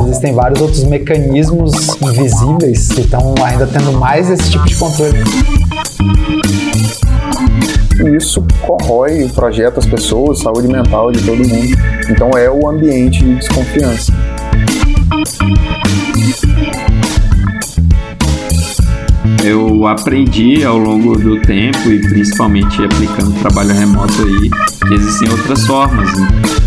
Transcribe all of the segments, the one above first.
Existem vários outros mecanismos invisíveis que estão ainda tendo mais esse tipo de controle. E isso corrói o projeto, as pessoas, saúde mental de todo mundo. Então é o ambiente de desconfiança. Eu aprendi ao longo do tempo e principalmente aplicando trabalho remoto aí que existem outras formas. Né?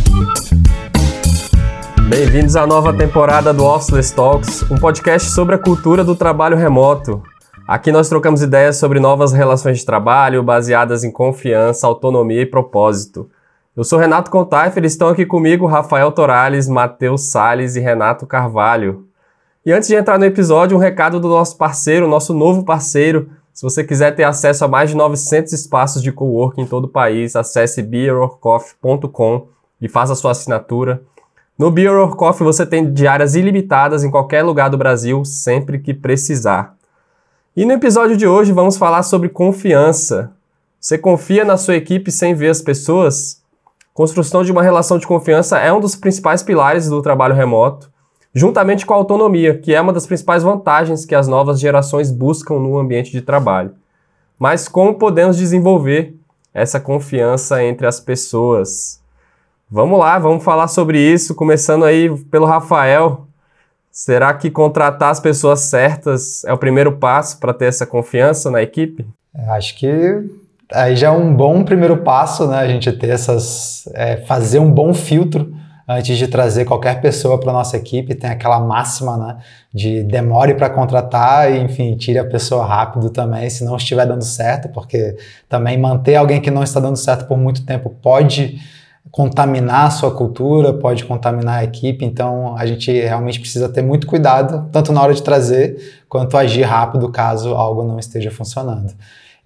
Bem-vindos à nova temporada do Officeless Talks, um podcast sobre a cultura do trabalho remoto. Aqui nós trocamos ideias sobre novas relações de trabalho baseadas em confiança, autonomia e propósito. Eu sou Renato Contaifer, estão aqui comigo Rafael Torales, Matheus Sales e Renato Carvalho. E antes de entrar no episódio, um recado do nosso parceiro, nosso novo parceiro. Se você quiser ter acesso a mais de 900 espaços de coworking em todo o país, acesse beerorcoffee.com e faça a sua assinatura. No Beer Coffee você tem diárias ilimitadas em qualquer lugar do Brasil, sempre que precisar. E no episódio de hoje vamos falar sobre confiança. Você confia na sua equipe sem ver as pessoas? Construção de uma relação de confiança é um dos principais pilares do trabalho remoto juntamente com a autonomia, que é uma das principais vantagens que as novas gerações buscam no ambiente de trabalho. Mas como podemos desenvolver essa confiança entre as pessoas? Vamos lá, vamos falar sobre isso, começando aí pelo Rafael. Será que contratar as pessoas certas é o primeiro passo para ter essa confiança na equipe? Acho que aí já é um bom primeiro passo, né? A gente ter essas. É, fazer um bom filtro antes de trazer qualquer pessoa para nossa equipe, tem aquela máxima, né, de demore para contratar e, enfim, tire a pessoa rápido também, se não estiver dando certo, porque também manter alguém que não está dando certo por muito tempo pode contaminar a sua cultura, pode contaminar a equipe, então a gente realmente precisa ter muito cuidado, tanto na hora de trazer, quanto agir rápido caso algo não esteja funcionando.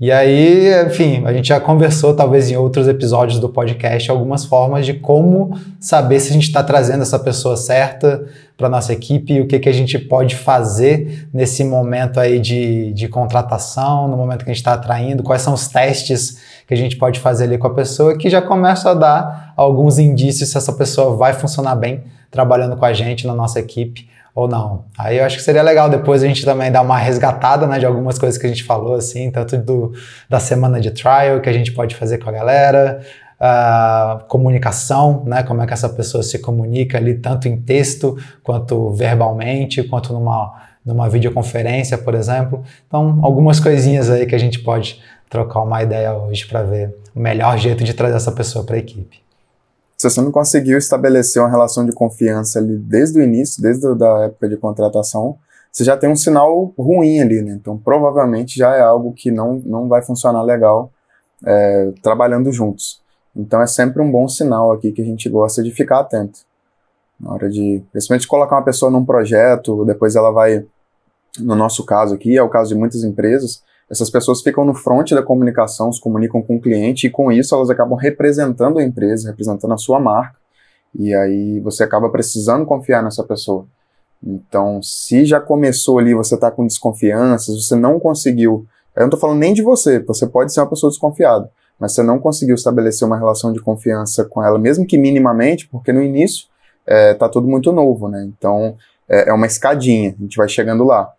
E aí, enfim, a gente já conversou, talvez em outros episódios do podcast, algumas formas de como saber se a gente está trazendo essa pessoa certa para nossa equipe e o que, que a gente pode fazer nesse momento aí de, de contratação, no momento que a gente está atraindo, quais são os testes que a gente pode fazer ali com a pessoa, que já começa a dar alguns indícios se essa pessoa vai funcionar bem trabalhando com a gente na nossa equipe ou não. Aí eu acho que seria legal depois a gente também dar uma resgatada né, de algumas coisas que a gente falou, assim, tanto do, da semana de trial que a gente pode fazer com a galera, uh, comunicação, né, como é que essa pessoa se comunica ali, tanto em texto, quanto verbalmente, quanto numa, numa videoconferência, por exemplo. Então, algumas coisinhas aí que a gente pode trocar uma ideia hoje para ver o melhor jeito de trazer essa pessoa para a equipe se você não conseguiu estabelecer uma relação de confiança ali desde o início, desde a época de contratação, você já tem um sinal ruim ali, né? Então, provavelmente já é algo que não, não vai funcionar legal é, trabalhando juntos. Então, é sempre um bom sinal aqui que a gente gosta de ficar atento. Na hora de, principalmente, colocar uma pessoa num projeto, depois ela vai, no nosso caso aqui, é o caso de muitas empresas, essas pessoas ficam no front da comunicação, se comunicam com o cliente e com isso elas acabam representando a empresa, representando a sua marca. E aí você acaba precisando confiar nessa pessoa. Então, se já começou ali, você está com desconfianças, você não conseguiu. Eu não estou falando nem de você, você pode ser uma pessoa desconfiada, mas você não conseguiu estabelecer uma relação de confiança com ela, mesmo que minimamente, porque no início está é, tudo muito novo, né? Então é, é uma escadinha, a gente vai chegando lá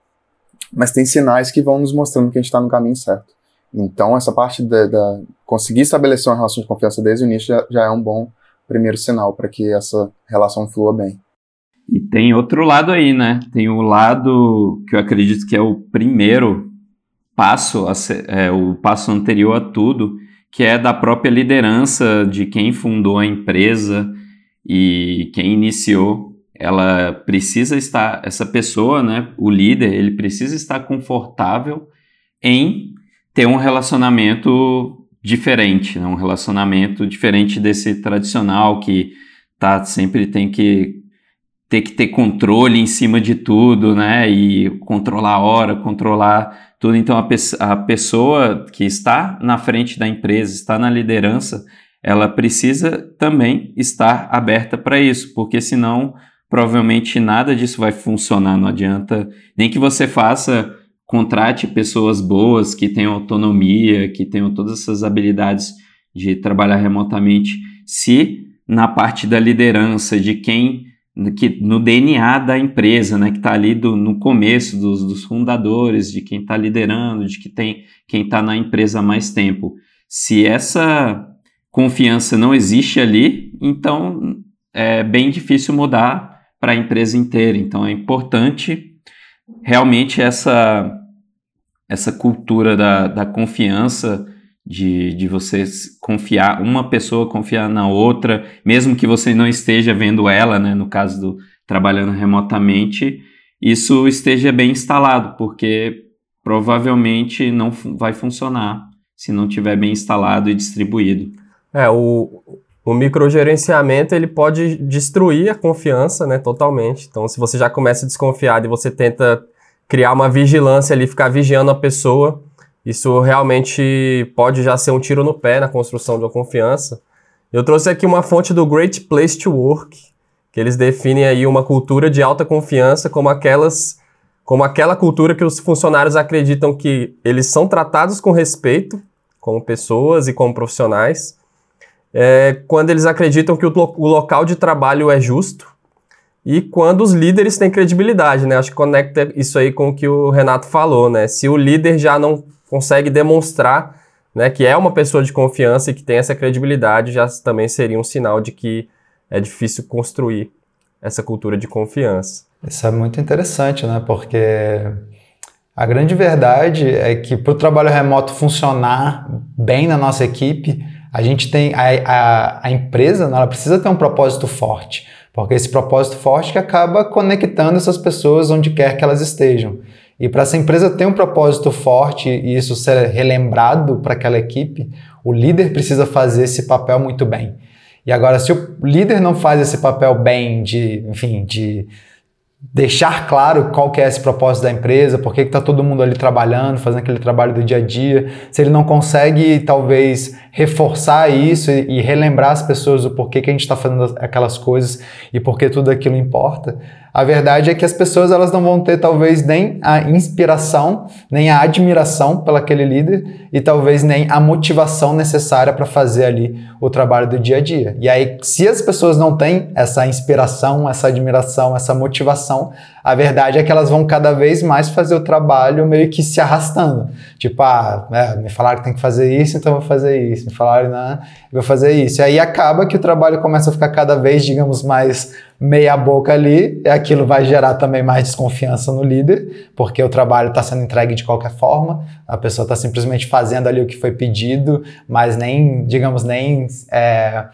mas tem sinais que vão nos mostrando que a gente está no caminho certo. Então, essa parte da, da, conseguir estabelecer uma relação de confiança desde o início já, já é um bom primeiro sinal para que essa relação flua bem. E tem outro lado aí, né? Tem o lado que eu acredito que é o primeiro passo, é, o passo anterior a tudo, que é da própria liderança de quem fundou a empresa e quem iniciou ela precisa estar, essa pessoa, né, o líder, ele precisa estar confortável em ter um relacionamento diferente, né, um relacionamento diferente desse tradicional que tá sempre tem que ter que ter controle em cima de tudo, né, e controlar a hora, controlar tudo. Então a, pe a pessoa que está na frente da empresa, está na liderança, ela precisa também estar aberta para isso, porque senão provavelmente nada disso vai funcionar. Não adianta nem que você faça, contrate pessoas boas que tenham autonomia, que tenham todas essas habilidades de trabalhar remotamente, se na parte da liderança, de quem que, no DNA da empresa, né, que está ali do, no começo dos, dos fundadores, de quem está liderando, de que tem quem está na empresa há mais tempo. Se essa confiança não existe ali, então é bem difícil mudar para a empresa inteira. Então é importante realmente essa, essa cultura da, da confiança, de, de você confiar, uma pessoa confiar na outra, mesmo que você não esteja vendo ela, né, no caso do trabalhando remotamente, isso esteja bem instalado, porque provavelmente não vai funcionar se não tiver bem instalado e distribuído. É, o, o microgerenciamento ele pode destruir a confiança, né, totalmente. Então, se você já começa desconfiado e você tenta criar uma vigilância ali, ficar vigiando a pessoa, isso realmente pode já ser um tiro no pé na construção de uma confiança. Eu trouxe aqui uma fonte do Great Place to Work, que eles definem aí uma cultura de alta confiança como aquelas como aquela cultura que os funcionários acreditam que eles são tratados com respeito como pessoas e como profissionais, é, quando eles acreditam que o, o, local de trabalho é justo e quando os líderes têm credibilidade, né? Acho que conecta isso aí com o que o Renato falou, né? Se o líder já não consegue demonstrar né, que é uma pessoa de confiança e que tem essa credibilidade, já também seria um sinal de que é difícil construir essa cultura de confiança. Isso é muito interessante, né? Porque a grande verdade é que para o trabalho remoto funcionar bem na nossa equipe, a gente tem a, a, a empresa, ela precisa ter um propósito forte, porque esse propósito forte que acaba conectando essas pessoas onde quer que elas estejam. E para essa empresa ter um propósito forte e isso ser relembrado para aquela equipe, o líder precisa fazer esse papel muito bem. E agora, se o líder não faz esse papel bem de, enfim, de deixar claro qual que é esse propósito da empresa, por que está todo mundo ali trabalhando, fazendo aquele trabalho do dia a dia, se ele não consegue talvez reforçar isso e, relembrar as pessoas do porquê que a gente está fazendo aquelas coisas e por que tudo aquilo importa, a verdade é que as pessoas elas não vão ter talvez nem a inspiração, nem a admiração pelaquele líder e talvez nem a motivação necessária para fazer ali o trabalho do dia a dia. E aí, se as pessoas não têm essa inspiração, essa admiração, essa motivação, a verdade é que elas vão cada vez mais fazer o trabalho meio que se arrastando. Tipo, ah, é, me falaram que tem que fazer isso, então vou fazer isso. Me falaram, eu vou fazer isso. E aí acaba que o trabalho começa a ficar cada vez, digamos, mais meia boca ali, e aquilo vai gerar também mais desconfiança no líder, porque o trabalho está sendo entregue de qualquer forma, a pessoa está simplesmente fazendo ali o que foi pedido, mas nem, digamos, nem é,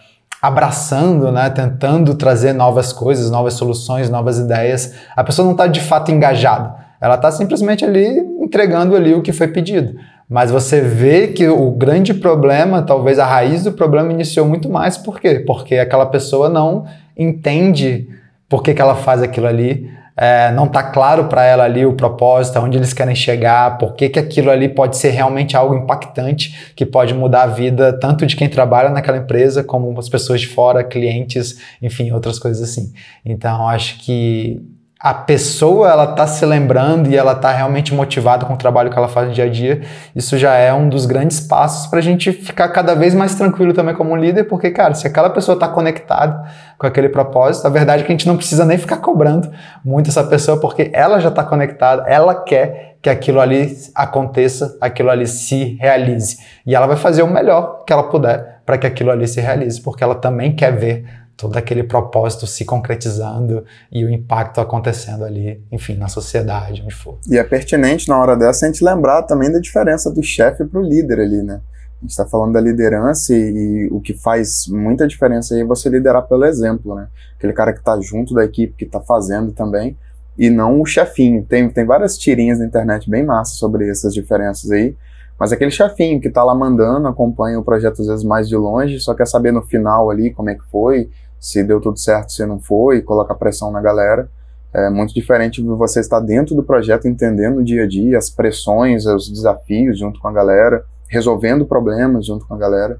abraçando, né, tentando trazer novas coisas, novas soluções, novas ideias. A pessoa não está de fato engajada, ela está simplesmente ali entregando ali o que foi pedido. Mas você vê que o grande problema, talvez a raiz do problema iniciou muito mais por quê? Porque aquela pessoa não entende por que, que ela faz aquilo ali, é, não está claro para ela ali o propósito, onde eles querem chegar, por que, que aquilo ali pode ser realmente algo impactante, que pode mudar a vida tanto de quem trabalha naquela empresa, como as pessoas de fora, clientes, enfim, outras coisas assim. Então, acho que a pessoa ela tá se lembrando e ela tá realmente motivada com o trabalho que ela faz no dia a dia, isso já é um dos grandes passos para a gente ficar cada vez mais tranquilo também como líder, porque, cara, se aquela pessoa está conectada com aquele propósito, a verdade é que a gente não precisa nem ficar cobrando muito essa pessoa, porque ela já está conectada, ela quer que aquilo ali aconteça, aquilo ali se realize. E ela vai fazer o melhor que ela puder para que aquilo ali se realize, porque ela também quer ver todo aquele propósito se concretizando e o impacto acontecendo ali, enfim, na sociedade, onde for. E é pertinente na hora dessa a gente lembrar também da diferença do chefe para o líder ali, né? A gente está falando da liderança e, e, o que faz muita diferença aí é você liderar pelo exemplo, né? Aquele cara que está junto da equipe, que está fazendo também, e não o chefinho. Tem, tem várias tirinhas na internet bem massas sobre essas diferenças aí, mas aquele chefinho que está lá mandando, acompanha o projeto às vezes mais de longe, só quer saber no final ali como é que foi, se deu tudo certo, se não foi, coloca pressão na galera. É muito diferente você estar dentro do projeto, entendendo o dia a dia, as pressões, os desafios junto com a galera, resolvendo problemas junto com a galera.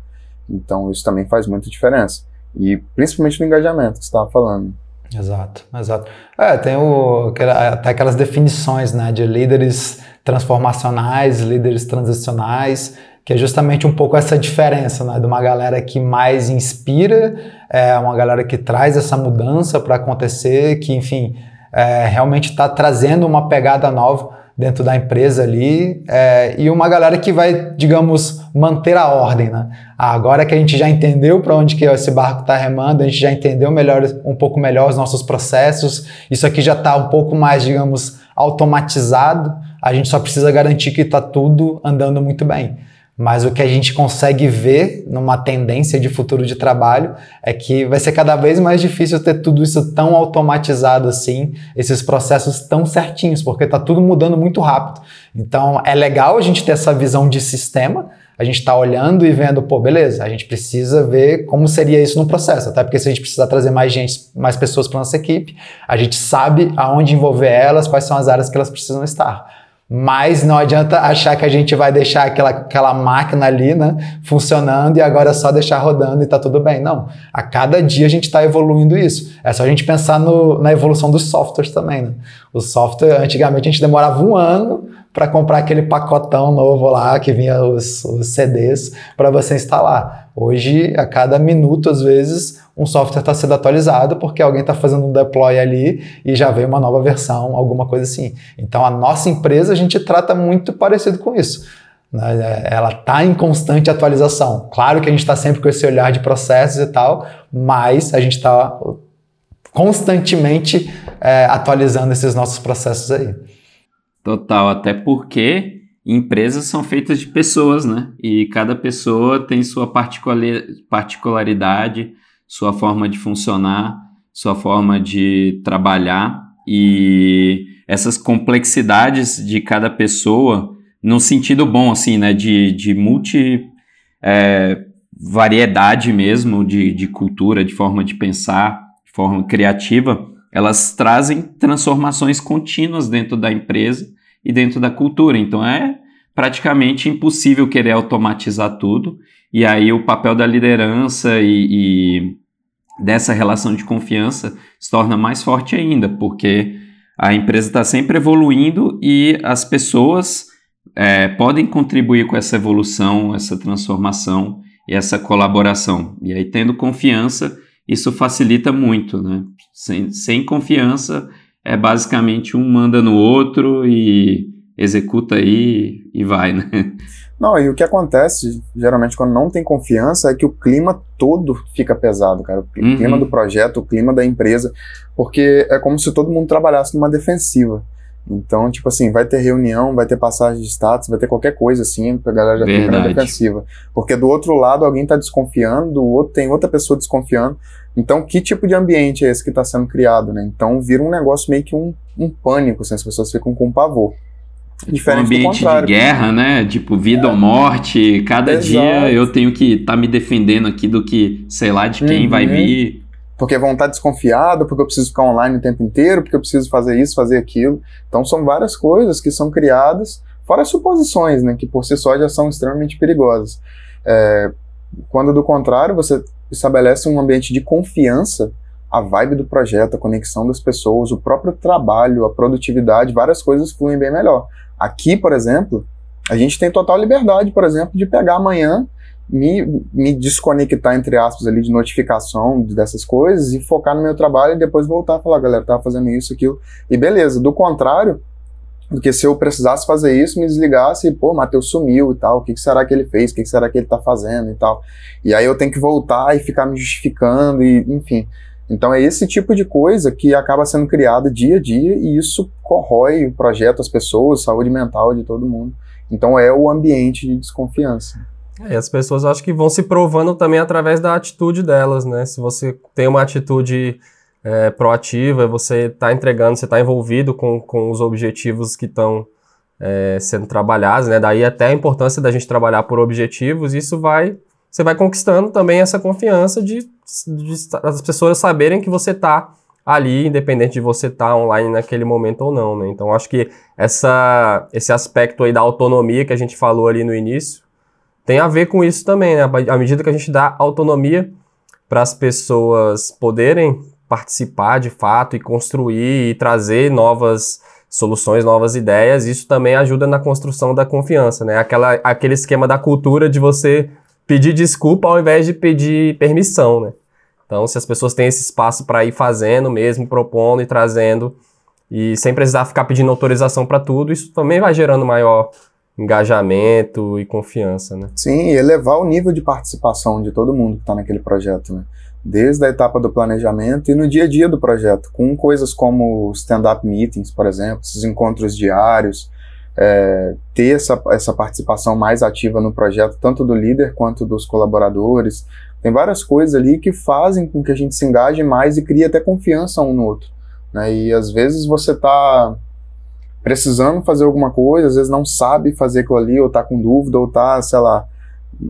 Então isso também faz muita diferença. E principalmente no engajamento que você estava falando. Exato, exato. É, tem o, até aquelas definições né, de líderes transformacionais, líderes transicionais, que é justamente um pouco essa diferença, né? De uma galera que mais inspira, é uma galera que traz essa mudança para acontecer, que, enfim, é, realmente está trazendo uma pegada nova dentro da empresa ali é, e uma galera que vai, digamos, manter a ordem, né? Ah, agora que a gente já entendeu para onde que esse barco está remando, a gente já entendeu melhor, um pouco melhor os nossos processos, isso aqui já está um pouco mais, digamos, automatizado, a gente só precisa garantir que está tudo andando muito bem. Mas o que a gente consegue ver numa tendência de futuro de trabalho é que vai ser cada vez mais difícil ter tudo isso tão automatizado assim, esses processos tão certinhos, porque está tudo mudando muito rápido. Então é legal a gente ter essa visão de sistema, a gente está olhando e vendo, pô, beleza, a gente precisa ver como seria isso no processo, até porque se a gente precisar trazer mais gente, mais pessoas para nossa equipe, a gente sabe aonde envolver elas, quais são as áreas que elas precisam estar. Mas não adianta achar que a gente vai deixar aquela, aquela máquina ali, né, funcionando e agora é só deixar rodando e tá tudo bem. Não. A cada dia a gente está evoluindo isso. É só a gente pensar no, na evolução dos softwares também. Né? O software, antigamente a gente demorava um ano para comprar aquele pacotão novo lá que vinha os, os CDs para você instalar. Hoje, a cada minuto, às vezes, um software está sendo atualizado porque alguém está fazendo um deploy ali e já veio uma nova versão, alguma coisa assim. Então, a nossa empresa, a gente trata muito parecido com isso. Né? Ela está em constante atualização. Claro que a gente está sempre com esse olhar de processos e tal, mas a gente está constantemente é, atualizando esses nossos processos aí. Total, até porque empresas são feitas de pessoas, né? E cada pessoa tem sua particularidade, sua forma de funcionar, sua forma de trabalhar e essas complexidades de cada pessoa, no sentido bom, assim, né? De, de multi. É, variedade mesmo de, de cultura, de forma de pensar, de forma criativa, elas trazem transformações contínuas dentro da empresa e dentro da cultura. Então é praticamente impossível querer automatizar tudo. E aí o papel da liderança e, e dessa relação de confiança se torna mais forte ainda, porque a empresa está sempre evoluindo e as pessoas é, podem contribuir com essa evolução, essa transformação e essa colaboração. E aí, tendo confiança, isso facilita muito, né? Sem, sem confiança, é basicamente um manda no outro e executa aí e vai, né? Não, e o que acontece, geralmente, quando não tem confiança, é que o clima todo fica pesado, cara. O uhum. clima do projeto, o clima da empresa, porque é como se todo mundo trabalhasse numa defensiva. Então, tipo assim, vai ter reunião, vai ter passagem de status, vai ter qualquer coisa assim, a galera já Verdade. fica na defensiva. Porque do outro lado alguém está desconfiando, do outro tem outra pessoa desconfiando. Então, que tipo de ambiente é esse que está sendo criado, né? Então, vira um negócio meio que um, um pânico, assim, as pessoas ficam com pavor. Diferente um ambiente de guerra, né? Tipo, vida é. ou morte. Cada Exato. dia eu tenho que estar tá me defendendo aqui do que, sei lá, de quem uhum. vai vir. Porque vão estar desconfiados, porque eu preciso ficar online o tempo inteiro, porque eu preciso fazer isso, fazer aquilo. Então, são várias coisas que são criadas, fora as suposições, né? Que por si só já são extremamente perigosas. É, quando, do contrário, você estabelece um ambiente de confiança, a vibe do projeto, a conexão das pessoas, o próprio trabalho, a produtividade, várias coisas fluem bem melhor. Aqui, por exemplo, a gente tem total liberdade, por exemplo, de pegar amanhã, me, me desconectar, entre aspas, ali de notificação dessas coisas e focar no meu trabalho e depois voltar a falar, galera, tava fazendo isso, aquilo, e beleza. Do contrário, do que se eu precisasse fazer isso, me desligasse e, pô, Matheus sumiu e tal, o que, que será que ele fez, o que, que será que ele tá fazendo e tal. E aí eu tenho que voltar e ficar me justificando e, enfim. Então é esse tipo de coisa que acaba sendo criada dia a dia e isso corrói o projeto, as pessoas, saúde mental de todo mundo. Então é o ambiente de desconfiança. É, e as pessoas acho que vão se provando também através da atitude delas, né? Se você tem uma atitude é, proativa, você está entregando, você está envolvido com, com os objetivos que estão é, sendo trabalhados, né? Daí até a importância da gente trabalhar por objetivos, isso vai você vai conquistando também essa confiança de, de as pessoas saberem que você está ali, independente de você estar tá online naquele momento ou não, né? Então acho que essa, esse aspecto aí da autonomia que a gente falou ali no início tem a ver com isso também, né? À medida que a gente dá autonomia para as pessoas poderem participar de fato e construir e trazer novas soluções, novas ideias, isso também ajuda na construção da confiança, né? Aquela, aquele esquema da cultura de você pedir desculpa ao invés de pedir permissão, né? Então, se as pessoas têm esse espaço para ir fazendo mesmo, propondo e trazendo, e sem precisar ficar pedindo autorização para tudo, isso também vai gerando maior engajamento e confiança, né? Sim, elevar o nível de participação de todo mundo que está naquele projeto, né? Desde a etapa do planejamento e no dia a dia do projeto, com coisas como stand-up meetings, por exemplo, esses encontros diários, é, ter essa, essa participação mais ativa no projeto, tanto do líder quanto dos colaboradores, tem várias coisas ali que fazem com que a gente se engaje mais e crie até confiança um no outro. Né? E às vezes você está precisando fazer alguma coisa, às vezes não sabe fazer aquilo ali, ou está com dúvida, ou está, sei lá,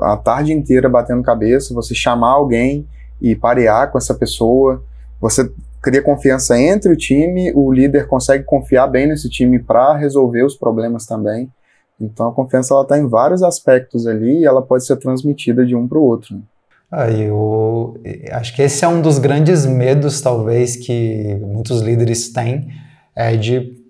a tarde inteira batendo cabeça, você chamar alguém e parear com essa pessoa, você cria confiança entre o time, o líder consegue confiar bem nesse time para resolver os problemas também. Então a confiança ela está em vários aspectos ali e ela pode ser transmitida de um para o outro. Ah, eu acho que esse é um dos grandes medos, talvez, que muitos líderes têm, é de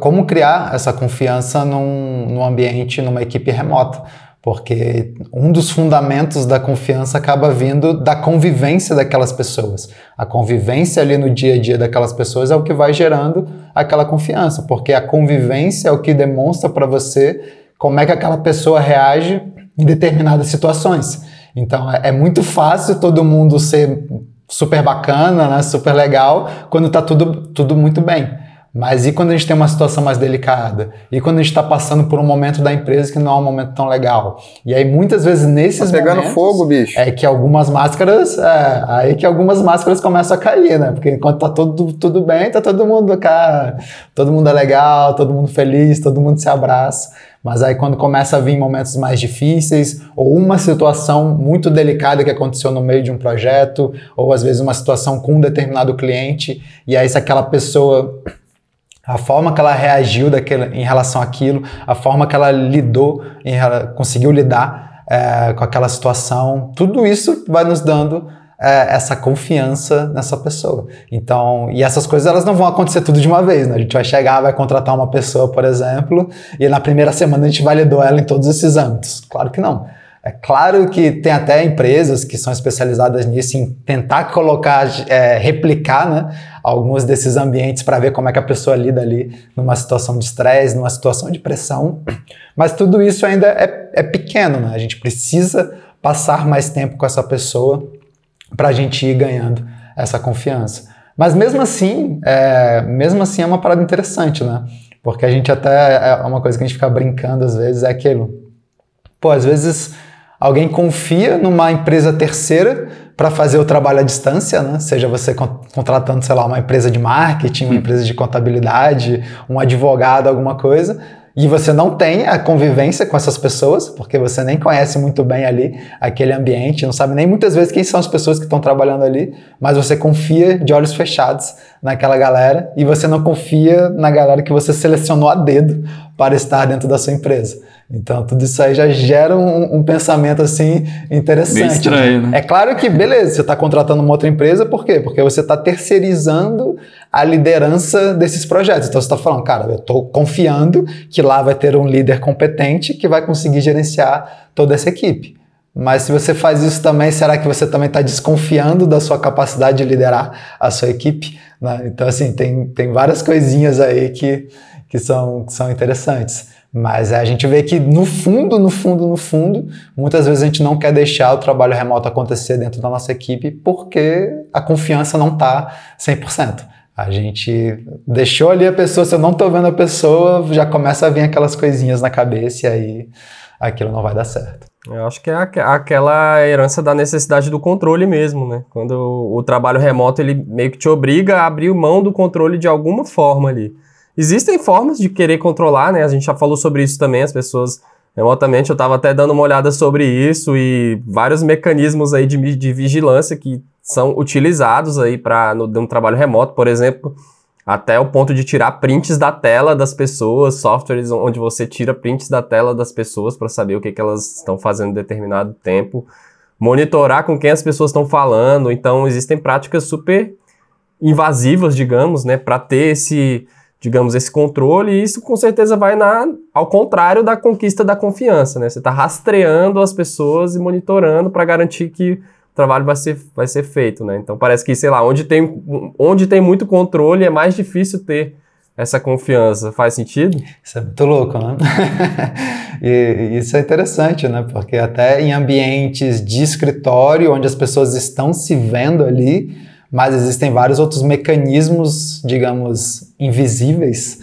como criar essa confiança num, num ambiente, numa equipe remota. Porque um dos fundamentos da confiança acaba vindo da convivência daquelas pessoas. A convivência ali no dia a dia daquelas pessoas é o que vai gerando aquela confiança, porque a convivência é o que demonstra para você como é que aquela pessoa reage em determinadas situações. Então é, é muito fácil todo mundo ser super bacana, né, super legal, quando está tudo, tudo muito bem. Mas e quando a gente tem uma situação mais delicada? E quando a gente está passando por um momento da empresa que não é um momento tão legal? E aí muitas vezes nesses tá pegando momentos, fogo, bicho. É que algumas máscaras, é, aí que algumas máscaras começam a cair, né? Porque enquanto tá tudo, tudo bem, tá todo mundo, cara, todo mundo é legal, todo mundo feliz, todo mundo se abraça. Mas aí quando começa a vir momentos mais difíceis, ou uma situação muito delicada que aconteceu no meio de um projeto, ou às vezes uma situação com um determinado cliente, e aí se aquela pessoa a forma que ela reagiu daquele, em relação àquilo, a forma que ela lidou, em, conseguiu lidar é, com aquela situação, tudo isso vai nos dando é, essa confiança nessa pessoa. Então, e essas coisas elas não vão acontecer tudo de uma vez, né? A gente vai chegar, vai contratar uma pessoa, por exemplo, e na primeira semana a gente validou ela em todos esses âmbitos. Claro que não. É claro que tem até empresas que são especializadas nisso, em tentar colocar, é, replicar né, alguns desses ambientes para ver como é que a pessoa lida ali numa situação de estresse, numa situação de pressão. Mas tudo isso ainda é, é pequeno, né? A gente precisa passar mais tempo com essa pessoa para a gente ir ganhando essa confiança. Mas mesmo assim, é, mesmo assim é uma parada interessante, né? Porque a gente até, é uma coisa que a gente fica brincando às vezes, é aquilo. Pô, às vezes alguém confia numa empresa terceira para fazer o trabalho à distância, né? Seja você contratando, sei lá, uma empresa de marketing, uma empresa de contabilidade, um advogado, alguma coisa e você não tem a convivência com essas pessoas, porque você nem conhece muito bem ali aquele ambiente, não sabe nem muitas vezes quem são as pessoas que estão trabalhando ali, mas você confia de olhos fechados naquela galera e você não confia na galera que você selecionou a dedo para estar dentro da sua empresa. Então, tudo isso aí já gera um, um pensamento assim interessante. Bem estranho, né? É claro que, beleza, você está contratando uma outra empresa, por quê? Porque você está terceirizando a liderança desses projetos. Então, você está falando, cara, eu estou confiando que lá vai ter um líder competente que vai conseguir gerenciar toda essa equipe. Mas se você faz isso também, será que você também está desconfiando da sua capacidade de liderar a sua equipe? Né? Então, assim, tem, tem várias coisinhas aí que, que, são, que são interessantes. Mas a gente vê que no fundo, no fundo, no fundo, muitas vezes a gente não quer deixar o trabalho remoto acontecer dentro da nossa equipe porque a confiança não está 100%. A gente deixou ali a pessoa, se eu não estou vendo a pessoa, já começa a vir aquelas coisinhas na cabeça e aí aquilo não vai dar certo. Eu acho que é aquela herança da necessidade do controle mesmo, né? Quando o trabalho remoto ele meio que te obriga a abrir mão do controle de alguma forma ali. Existem formas de querer controlar, né? A gente já falou sobre isso também, as pessoas remotamente. Eu estava até dando uma olhada sobre isso e vários mecanismos aí de, de vigilância que são utilizados aí para um trabalho remoto, por exemplo, até o ponto de tirar prints da tela das pessoas, softwares onde você tira prints da tela das pessoas para saber o que, que elas estão fazendo em determinado tempo, monitorar com quem as pessoas estão falando. Então, existem práticas super invasivas, digamos, né, para ter esse digamos, esse controle, e isso com certeza vai na, ao contrário da conquista da confiança, né? Você está rastreando as pessoas e monitorando para garantir que o trabalho vai ser, vai ser feito, né? Então parece que, sei lá, onde tem, onde tem muito controle é mais difícil ter essa confiança. Faz sentido? Isso é muito louco, né? e isso é interessante, né? Porque até em ambientes de escritório, onde as pessoas estão se vendo ali, mas existem vários outros mecanismos, digamos, invisíveis,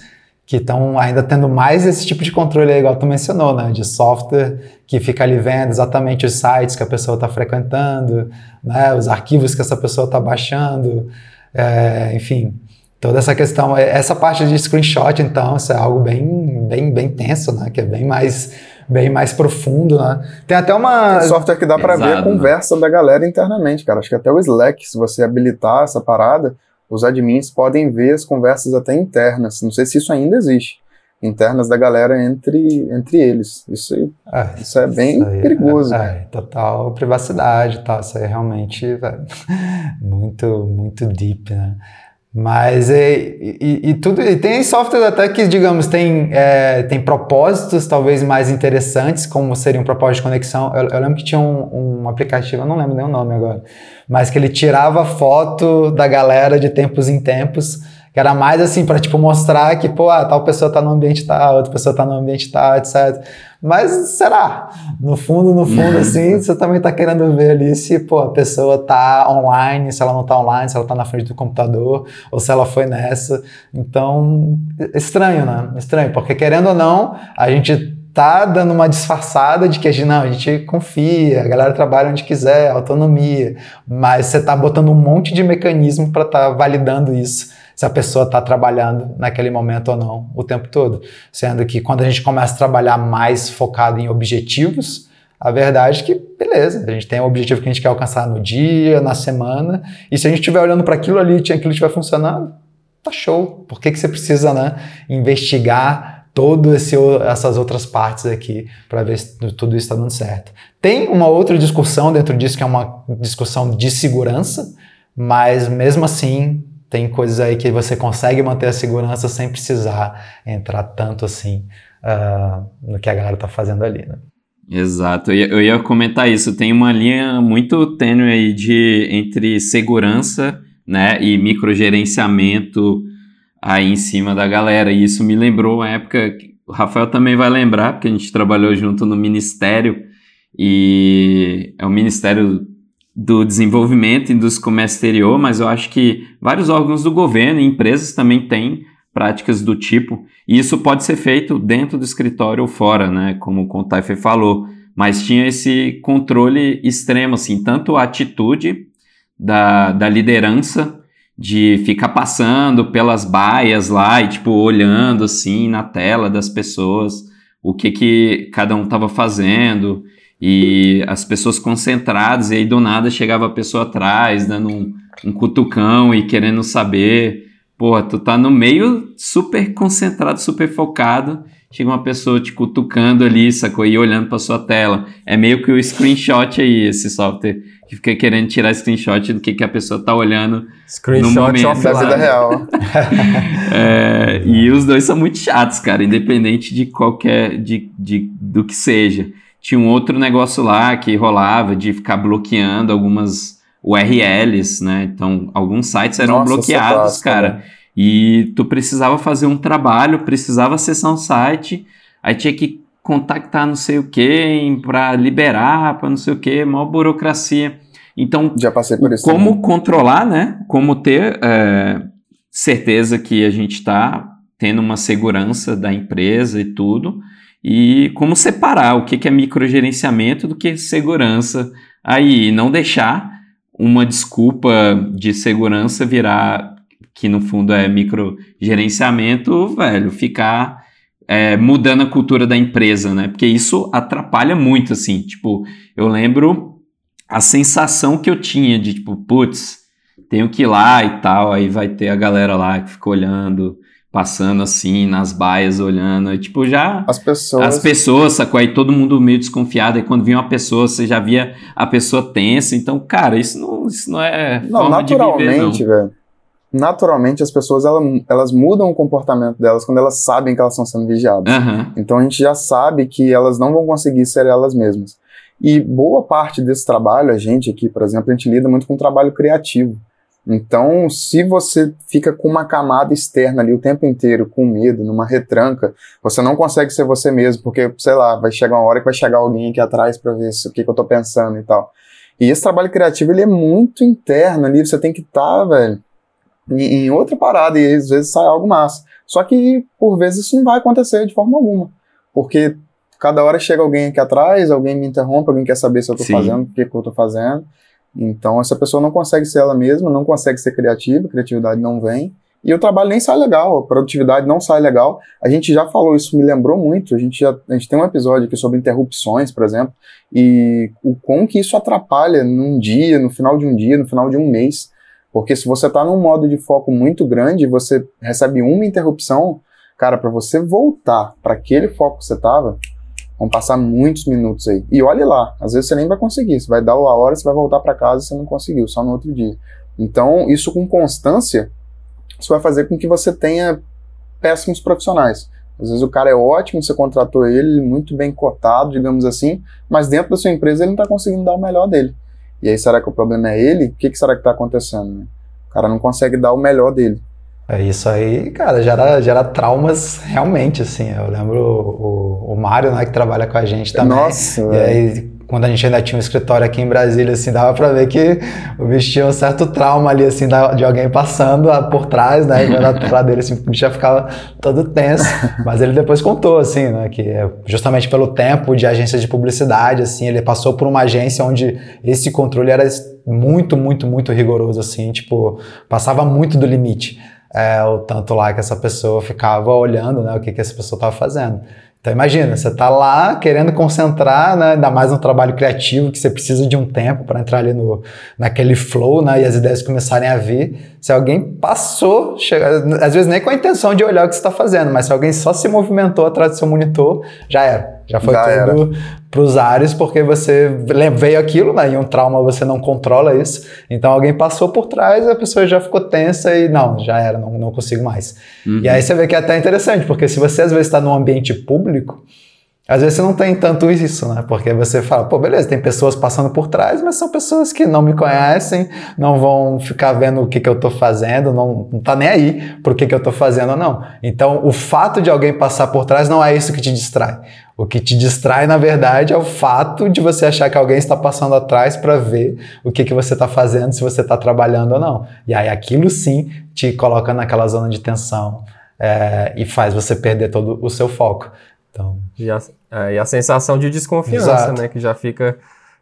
que estão ainda tendo mais esse tipo de controle, igual tu mencionou, né? De software que fica ali vendo exatamente os sites que a pessoa está frequentando, né? Os arquivos que essa pessoa está baixando, é, enfim, toda essa questão, essa parte de screenshot, então, isso é algo bem, bem, bem tenso, né? Que é bem mais, bem mais profundo, né? Tem até uma... Tem software que dá para ver a né? conversa da galera internamente, cara. Acho que até o Slack, se você habilitar essa parada, os admins podem ver as conversas até internas. Não sei se isso ainda existe. Internas da galera entre, entre eles. Isso, é, isso é bem isso perigoso. É, é, total privacidade, tá? Isso aí é realmente velho, muito, muito deep, né? Mas é, e, e, tudo e tem softwares até que, digamos, tem, é, tem propósitos talvez mais interessantes, como seria um propósito de conexão. Eu, eu lembro que tinha um, um, aplicativo, eu não lembro nem o nome agora, mas que ele tirava foto da galera de tempos em tempos que era mais assim para tipo mostrar que pô, ah, tal pessoa tá no ambiente tal, outra pessoa tá no ambiente tal, etc. Mas será? No fundo, no fundo assim, você também tá querendo ver ali se pô, a pessoa tá online, se ela não tá online, se ela tá na frente do computador ou se ela foi nessa. Então, estranho, né? Estranho, porque querendo ou não, a gente tá dando uma disfarçada de que a gente, não, a gente confia, a galera trabalha onde quiser, autonomia, mas você tá botando um monte de mecanismo para estar tá validando isso se a pessoa está trabalhando naquele momento ou não o tempo todo. Sendo que quando a gente começa a trabalhar mais focado em objetivos, a verdade é que, beleza, a gente tem um objetivo que a gente quer alcançar no dia, na semana, e se a gente estiver olhando para aquilo ali e aquilo estiver funcionando, tá show. Por que, que você precisa né, investigar todas essas outras partes aqui para ver se tudo isso está dando certo? Tem uma outra discussão dentro disso que é uma discussão de segurança, mas mesmo assim tem coisas aí que você consegue manter a segurança sem precisar entrar tanto assim uh, no que a galera tá fazendo ali, né? Exato, eu ia, eu ia comentar isso. Tem uma linha muito tênue aí de, entre segurança né, e microgerenciamento aí em cima da galera. E isso me lembrou uma época que o Rafael também vai lembrar, porque a gente trabalhou junto no Ministério, e é o Ministério do desenvolvimento e dos comércio exterior, mas eu acho que vários órgãos do governo e empresas também têm práticas do tipo, e isso pode ser feito dentro do escritório ou fora, né, como o Contaife falou, mas tinha esse controle extremo, assim, tanto a atitude da, da liderança de ficar passando pelas baias lá e, tipo, olhando, assim, na tela das pessoas, o que que cada um estava fazendo, e as pessoas concentradas, e aí do nada chegava a pessoa atrás, dando um, um cutucão e querendo saber. Pô, tu tá no meio super concentrado, super focado, chega uma pessoa te cutucando ali, sacou? E olhando pra sua tela. É meio que o screenshot aí, esse software, que fica querendo tirar screenshot do que, que a pessoa tá olhando screenshot no momento. da vida real. é, e os dois são muito chatos, cara, independente de qualquer, de, de, do que seja tinha um outro negócio lá que rolava de ficar bloqueando algumas URLs, né? Então, alguns sites eram Nossa, bloqueados, cara. Né? E tu precisava fazer um trabalho, precisava acessar um site, aí tinha que contactar não sei o que para liberar, para não sei o que, maior burocracia. Então, já passei por isso. Como também. controlar, né? Como ter é, certeza que a gente está tendo uma segurança da empresa e tudo e como separar o que é microgerenciamento do que segurança aí, não deixar uma desculpa de segurança virar, que no fundo é microgerenciamento, velho, ficar é, mudando a cultura da empresa, né? Porque isso atrapalha muito, assim. Tipo, eu lembro a sensação que eu tinha de, tipo, putz, tenho que ir lá e tal, aí vai ter a galera lá que fica olhando passando assim nas baias olhando, e, tipo já as pessoas as pessoas, sacou? Aí todo mundo meio desconfiado, e quando vinha uma pessoa, você já via a pessoa tensa, então, cara, isso não, isso não é não, naturalmente, velho. naturalmente as pessoas elas, elas mudam o comportamento delas quando elas sabem que elas estão sendo vigiadas. Aham. Então a gente já sabe que elas não vão conseguir ser elas mesmas. E boa parte desse trabalho, a gente aqui, por exemplo, a gente lida muito com trabalho criativo. Então, se você fica com uma camada externa ali o tempo inteiro, com medo, numa retranca, você não consegue ser você mesmo, porque, sei lá, vai chegar uma hora que vai chegar alguém aqui atrás para ver o que, que eu tô pensando e tal. E esse trabalho criativo, ele é muito interno ali, você tem que estar, velho, em, em outra parada, e às vezes sai algo massa. Só que, por vezes, isso não vai acontecer de forma alguma. Porque cada hora chega alguém aqui atrás, alguém me interrompe, alguém quer saber se eu tô Sim. fazendo, o que, que eu tô fazendo. Então, essa pessoa não consegue ser ela mesma, não consegue ser criativa, criatividade não vem. E o trabalho nem sai legal, a produtividade não sai legal. A gente já falou isso, me lembrou muito. A gente, já, a gente tem um episódio aqui sobre interrupções, por exemplo, e o quão que isso atrapalha num dia, no final de um dia, no final de um mês. Porque se você está num modo de foco muito grande, você recebe uma interrupção, cara, para você voltar para aquele foco que você estava, vão passar muitos minutos aí. E olhe lá, às vezes você nem vai conseguir. Você vai dar a hora, você vai voltar para casa e você não conseguiu, só no outro dia. Então, isso com constância, isso vai fazer com que você tenha péssimos profissionais. Às vezes o cara é ótimo, você contratou ele, muito bem cotado, digamos assim, mas dentro da sua empresa ele não está conseguindo dar o melhor dele. E aí, será que o problema é ele? O que, que será que está acontecendo? né? O cara não consegue dar o melhor dele. É isso aí, cara, gera, gera traumas realmente, assim. Eu lembro o, o, o Mário, né, que trabalha com a gente também. Nossa, E aí, quando a gente ainda tinha um escritório aqui em Brasília, assim, dava pra ver que o bicho tinha um certo trauma ali, assim, de alguém passando por trás, né, e vendo a tela dele, assim, o bicho já ficava todo tenso. Mas ele depois contou, assim, né, que é justamente pelo tempo de agência de publicidade, assim, ele passou por uma agência onde esse controle era muito, muito, muito rigoroso, assim, tipo, passava muito do limite. É, o tanto lá que essa pessoa ficava olhando, né, o que, que essa pessoa estava fazendo. Então imagina, você tá lá querendo concentrar, né, ainda mais no trabalho criativo, que você precisa de um tempo para entrar ali no, naquele flow, né, e as ideias começarem a vir. Se alguém passou, chega, às vezes nem com a intenção de olhar o que você está fazendo, mas se alguém só se movimentou atrás do seu monitor, já era. Já foi Já tudo para os ares, porque você veio aquilo, né, e um trauma você não controla isso. Então alguém passou por trás, a pessoa já ficou tensa e não, já era, não, não consigo mais. Uhum. E aí você vê que é até interessante, porque se você às vezes está num ambiente público, às vezes você não tem tanto isso, né? Porque você fala, pô, beleza, tem pessoas passando por trás, mas são pessoas que não me conhecem, não vão ficar vendo o que, que eu tô fazendo, não, não tá nem aí pro que, que eu tô fazendo não. Então, o fato de alguém passar por trás não é isso que te distrai. O que te distrai, na verdade, é o fato de você achar que alguém está passando atrás para ver o que, que você está fazendo, se você está trabalhando ou não. E aí aquilo sim te coloca naquela zona de tensão é, e faz você perder todo o seu foco. Então, E a, é, e a sensação de desconfiança, Exato. né? Que já fica.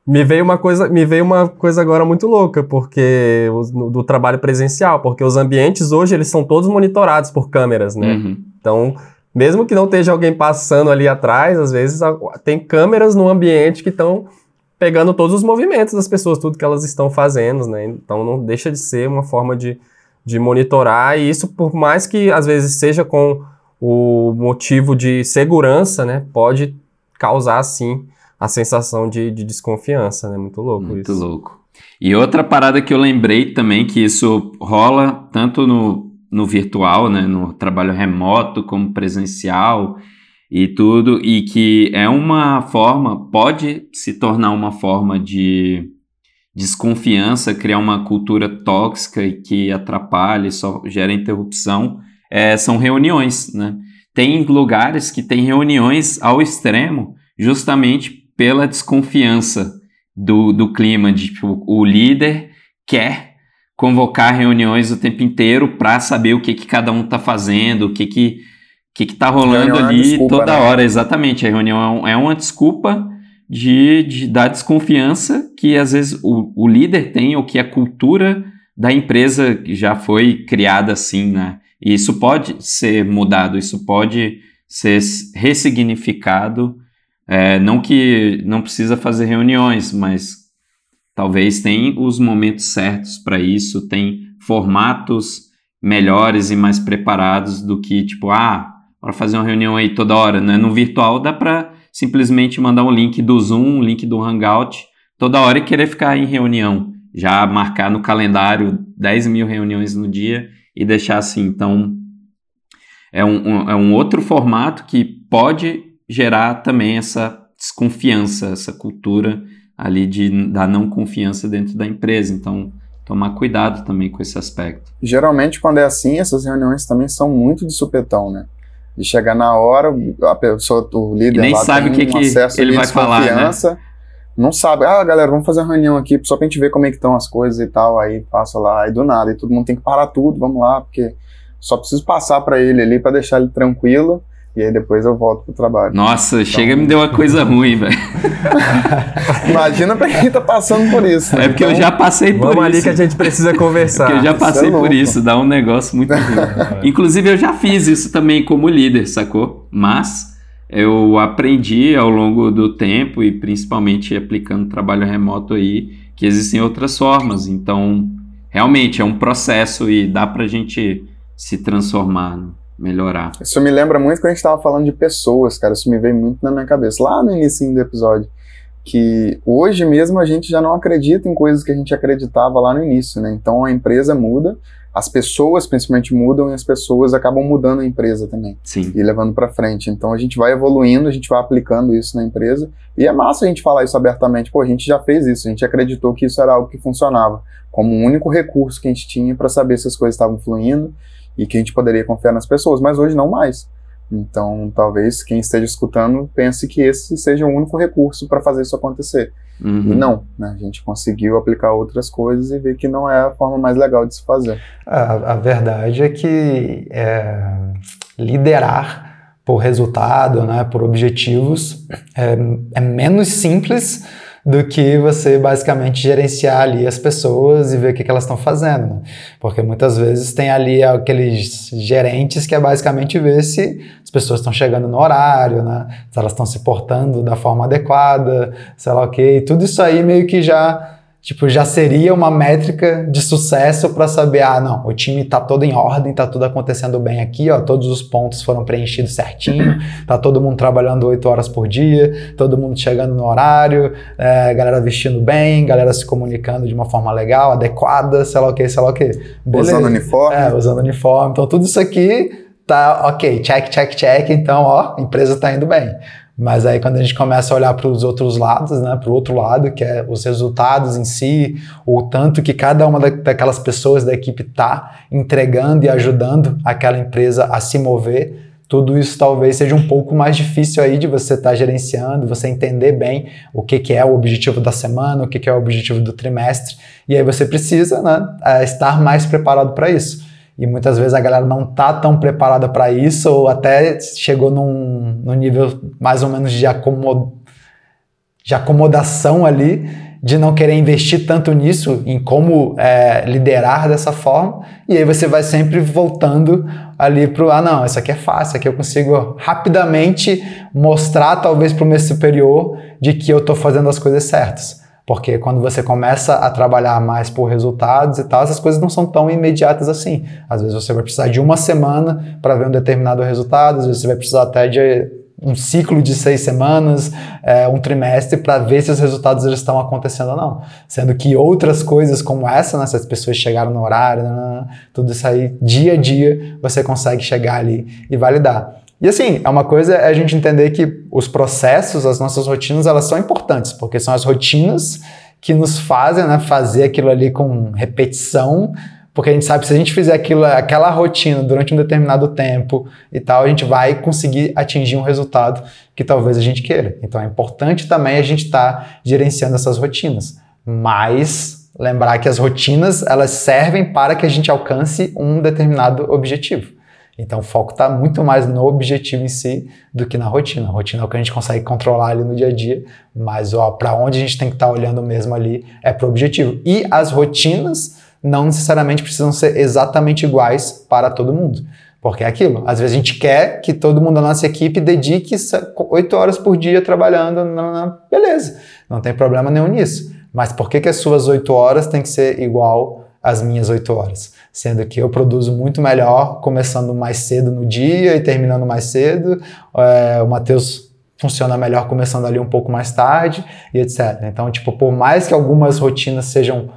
Me veio uma coisa, me veio uma coisa agora muito louca, porque os- no- do trabalho presencial, porque os ambientes hoje eles são todos monitorados por câmeras, né? Uhum. Então, mesmo que não esteja alguém passando ali atrás, às vezes a- tem câmeras no ambiente que estão pegando todos os movimentos das pessoas, tudo que elas estão fazendo, né? Então não deixa de ser uma forma de, de monitorar, e isso, por mais que às vezes seja com o motivo de segurança, né? Pode causar, sim, a sensação de, de desconfiança, né? Muito louco Muito isso. louco. E outra parada que eu lembrei também, que isso rola tanto no, no virtual, né, no trabalho remoto, como presencial e tudo, e que é uma forma, pode se tornar uma forma de desconfiança, criar uma cultura tóxica e que atrapalha e só gera interrupção, é, são reuniões, né? Tem lugares que tem reuniões ao extremo, justamente pela desconfiança do, do clima, de tipo, o líder quer convocar reuniões o tempo inteiro para saber o que, que cada um tá fazendo, o que que, que, que tá rolando é ali desculpa, toda né? hora, exatamente. A reunião é é uma desculpa de, de da desconfiança que às vezes o, o líder tem ou que a cultura da empresa já foi criada assim, né? E isso pode ser mudado, isso pode ser ressignificado. É, não que não precisa fazer reuniões, mas talvez tem os momentos certos para isso, tem formatos melhores e mais preparados do que tipo, ah, para fazer uma reunião aí toda hora, né? No virtual dá para simplesmente mandar um link do Zoom, um link do Hangout toda hora e querer ficar em reunião, já marcar no calendário 10 mil reuniões no dia e deixar assim. Então, é um, um, é um outro formato que pode gerar também essa desconfiança, essa cultura ali de, da não confiança dentro da empresa. Então, tomar cuidado também com esse aspecto. Geralmente, quando é assim, essas reuniões também são muito de supetão, né? De chegar na hora, a pessoa, o líder e nem lá sabe o que, um que ele vai falar, né? Não sabe, ah, galera, vamos fazer uma reunião aqui só pra gente ver como é que estão as coisas e tal. Aí passa lá, aí do nada, e todo mundo tem que parar tudo, vamos lá, porque só preciso passar para ele ali para deixar ele tranquilo e aí depois eu volto pro trabalho. Nossa, então... chega me deu uma coisa ruim, velho. Imagina pra quem tá passando por isso. Né? É porque então, eu já passei por vamos isso. ali que a gente precisa conversar. porque eu já passei é por isso, dá um negócio muito ruim. Inclusive eu já fiz isso também como líder, sacou? Mas eu aprendi ao longo do tempo e principalmente aplicando trabalho remoto aí que existem outras formas. Então, realmente é um processo e dá pra gente se transformar. Melhorar. Isso me lembra muito quando a gente estava falando de pessoas, cara. Isso me veio muito na minha cabeça, lá no início do episódio. Que hoje mesmo a gente já não acredita em coisas que a gente acreditava lá no início, né? Então a empresa muda, as pessoas principalmente mudam e as pessoas acabam mudando a empresa também. Sim. E levando para frente. Então a gente vai evoluindo, a gente vai aplicando isso na empresa. E é massa a gente falar isso abertamente. Pô, a gente já fez isso, a gente acreditou que isso era algo que funcionava como o único recurso que a gente tinha para saber se as coisas estavam fluindo e que a gente poderia confiar nas pessoas, mas hoje não mais. Então, talvez quem esteja escutando pense que esse seja o único recurso para fazer isso acontecer. Uhum. E não, né? a gente conseguiu aplicar outras coisas e ver que não é a forma mais legal de se fazer. A, a verdade é que é, liderar por resultado, né, por objetivos, é, é menos simples do que você basicamente gerenciar ali as pessoas e ver o que, elas estão fazendo. Né? Porque muitas vezes tem ali aqueles gerentes que é basicamente ver se as pessoas estão chegando no horário, né? se elas estão se portando da forma adequada, sei lá o okay. que. Tudo isso aí meio que já tipo, já seria uma métrica de sucesso para saber, ah, não, o time tá todo em ordem, tá tudo acontecendo bem aqui, ó, todos os pontos foram preenchidos certinho, tá todo mundo trabalhando oito horas por dia, todo mundo chegando no horário, é, galera vestindo bem, galera se comunicando de uma forma legal, adequada, sei lá o que, sei lá o que. Usando uniforme. É, usando uniforme. Então tudo isso aqui tá ok, check, check, check, então, ó, a empresa tá indo bem. Mas aí quando a gente começa a olhar para os outros lados, né, para o outro lado, que é os resultados em si, o tanto que cada uma daquelas pessoas da equipe está entregando e ajudando aquela empresa a se mover, tudo isso talvez seja um pouco mais difícil aí de você estar tá gerenciando, você entender bem o que, que é o objetivo da semana, o que, que é o objetivo do trimestre, e aí você precisa né, é, estar mais preparado para isso. E muitas vezes a galera não tá tão preparada para isso, ou até chegou num, num nível mais ou menos de, acomod, de acomodação ali, de não querer investir tanto nisso, em como é, liderar dessa forma, e aí você vai sempre voltando ali para ah não, isso aqui é fácil, aqui eu consigo rapidamente mostrar talvez para o meu superior de que eu estou fazendo as coisas certas. Porque quando você começa a trabalhar mais por resultados e tal, essas coisas não são tão imediatas assim. Às vezes você vai precisar de uma semana para ver um determinado resultado, às vezes você vai precisar até de um ciclo de seis semanas, é, um trimestre, para ver se os resultados eles estão acontecendo ou não. Sendo que outras coisas como essa, né, se as pessoas chegaram no horário, né, tudo isso aí, dia a dia, você consegue chegar ali e validar. E assim, é uma coisa é a gente entender que os processos, as nossas rotinas, elas são importantes, porque são as rotinas que nos fazem né, fazer aquilo ali com repetição, porque a gente sabe que se a gente fizer aquilo, aquela rotina durante um determinado tempo e tal, a gente vai conseguir atingir um resultado que talvez a gente queira. Então é importante também a gente estar tá gerenciando essas rotinas, mas lembrar que as rotinas elas servem para que a gente alcance um determinado objetivo. Então o foco está muito mais no objetivo em si do que na rotina. A rotina é o que a gente consegue controlar ali no dia a dia, mas para onde a gente tem que estar tá olhando mesmo ali é para o objetivo. E as rotinas não necessariamente precisam ser exatamente iguais para todo mundo. Porque é aquilo, às vezes a gente quer que todo mundo da nossa equipe dedique oito horas por dia trabalhando, beleza, não tem problema nenhum nisso. Mas por que, que as suas oito horas tem que ser igual às minhas oito horas? sendo que eu produzo muito melhor começando mais cedo no dia e terminando mais cedo. É, o Matheus funciona melhor começando ali um pouco mais tarde e etc. Então, tipo, por mais que algumas rotinas sejam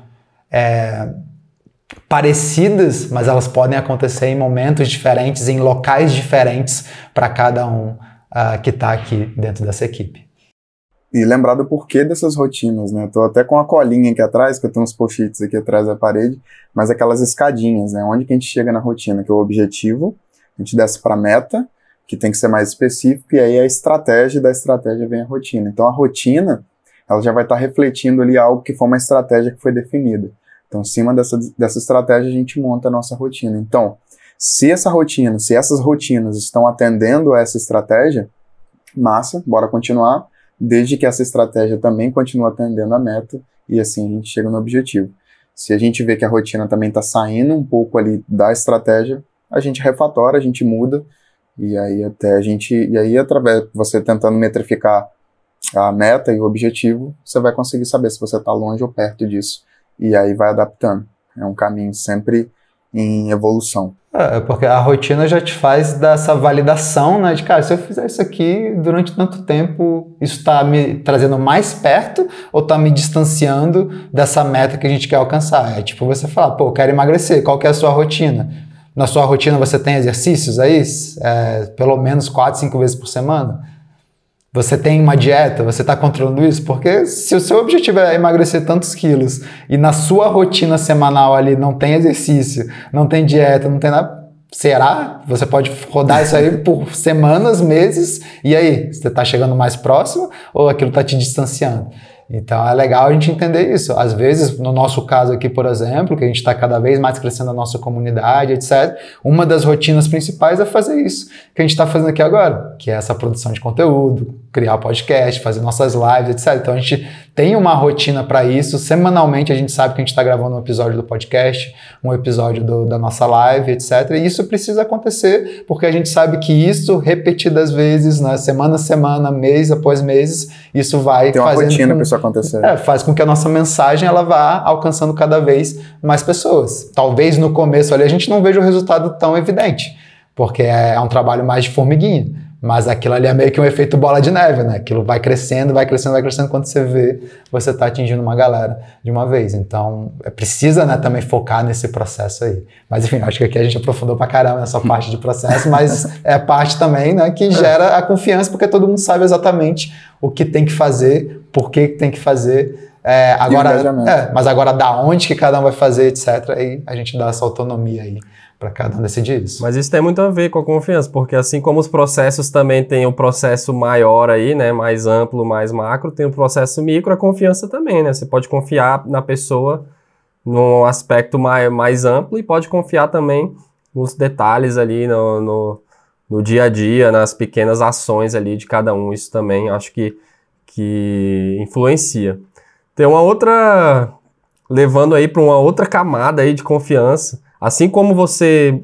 é, parecidas, mas elas podem acontecer em momentos diferentes, em locais diferentes para cada um uh, que está aqui dentro dessa equipe. E lembrar do porquê dessas rotinas, né? Tô até com a colinha aqui atrás, que eu tenho uns post-its aqui atrás da parede, mas aquelas escadinhas, né? Onde que a gente chega na rotina, que é o objetivo, a gente desce para a meta, que tem que ser mais específico, e aí a estratégia da estratégia vem a rotina. Então a rotina, ela já vai estar tá refletindo ali algo que foi uma estratégia que foi definida. Então, em cima dessa, dessa estratégia, a gente monta a nossa rotina. Então, se essa rotina, se essas rotinas estão atendendo a essa estratégia, massa, bora continuar, desde que essa estratégia também continue atendendo a meta e assim a gente chega no objetivo. Se a gente vê que a rotina também está saindo um pouco ali da estratégia, a gente refatora, a gente muda e aí até a gente e aí através você tentando metrificar a meta e o objetivo, você vai conseguir saber se você está longe ou perto disso e aí vai adaptando. É um caminho sempre em evolução. É, porque a rotina já te faz dessa validação, né? De, cara, se eu fizer isso aqui durante tanto tempo, isso está me trazendo mais perto ou está me distanciando dessa meta que a gente quer alcançar? É tipo você falar, pô, eu quero emagrecer, qual que é a sua rotina? Na sua rotina você tem exercícios aí? É, pelo menos 4, 5 vezes por semana? Você tem uma dieta, você está controlando isso? Porque se o seu objetivo é emagrecer tantos quilos e na sua rotina semanal ali não tem exercício, não tem dieta, não tem nada, será? Você pode rodar isso aí por semanas, meses, e aí? Você está chegando mais próximo ou aquilo está te distanciando? Então é legal a gente entender isso. Às vezes, no nosso caso aqui, por exemplo, que a gente está cada vez mais crescendo a nossa comunidade, etc., uma das rotinas principais é fazer isso que a gente está fazendo aqui agora, que é essa produção de conteúdo, criar podcast, fazer nossas lives, etc. Então a gente tem uma rotina para isso. Semanalmente a gente sabe que a gente está gravando um episódio do podcast, um episódio do, da nossa live, etc. E isso precisa acontecer porque a gente sabe que isso, repetidas vezes, né, semana a semana, mês após mês, isso vai tem uma rotina para isso acontecer. É, faz com que a nossa mensagem ela vá alcançando cada vez mais pessoas. Talvez no começo ali a gente não veja o resultado tão evidente, porque é, é um trabalho mais de formiguinha. Mas aquilo ali é meio que um efeito bola de neve, né? Aquilo vai crescendo, vai crescendo, vai crescendo. Quando você vê, você está atingindo uma galera de uma vez. Então, é, precisa né, também focar nesse processo aí. Mas, enfim, acho que aqui a gente aprofundou pra caramba nessa parte de processo, mas é parte também né, que gera a confiança, porque todo mundo sabe exatamente o que tem que fazer, por que tem que fazer. É, agora, é, mas agora da onde que cada um vai fazer, etc. Aí a gente dá essa autonomia aí para cada um decidir. Mas isso tem muito a ver com a confiança, porque assim como os processos também tem um processo maior aí, né, mais amplo, mais macro, tem o um processo micro, a confiança também, né? Você pode confiar na pessoa num aspecto mais, mais amplo e pode confiar também nos detalhes ali no, no, no dia a dia, nas pequenas ações ali de cada um. Isso também acho que, que influencia. Tem uma outra levando aí para uma outra camada aí de confiança, Assim como você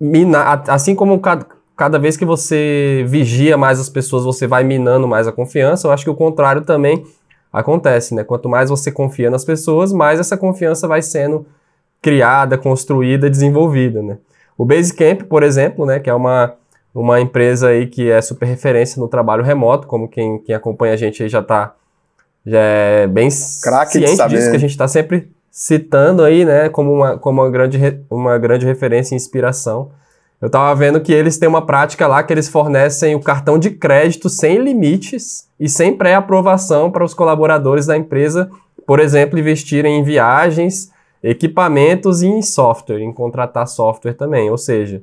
mina, assim como cada, cada vez que você vigia mais as pessoas, você vai minando mais a confiança, eu acho que o contrário também acontece, né? Quanto mais você confia nas pessoas, mais essa confiança vai sendo criada, construída, desenvolvida, né? O Basecamp, por exemplo, né, que é uma, uma empresa aí que é super referência no trabalho remoto, como quem, quem acompanha a gente aí já está já é bem Craque ciente disso, que a gente está sempre citando aí, né, como uma, como uma, grande, uma grande referência e inspiração. Eu estava vendo que eles têm uma prática lá que eles fornecem o cartão de crédito sem limites e sem pré-aprovação para os colaboradores da empresa, por exemplo, investirem em viagens, equipamentos e em software, em contratar software também. Ou seja,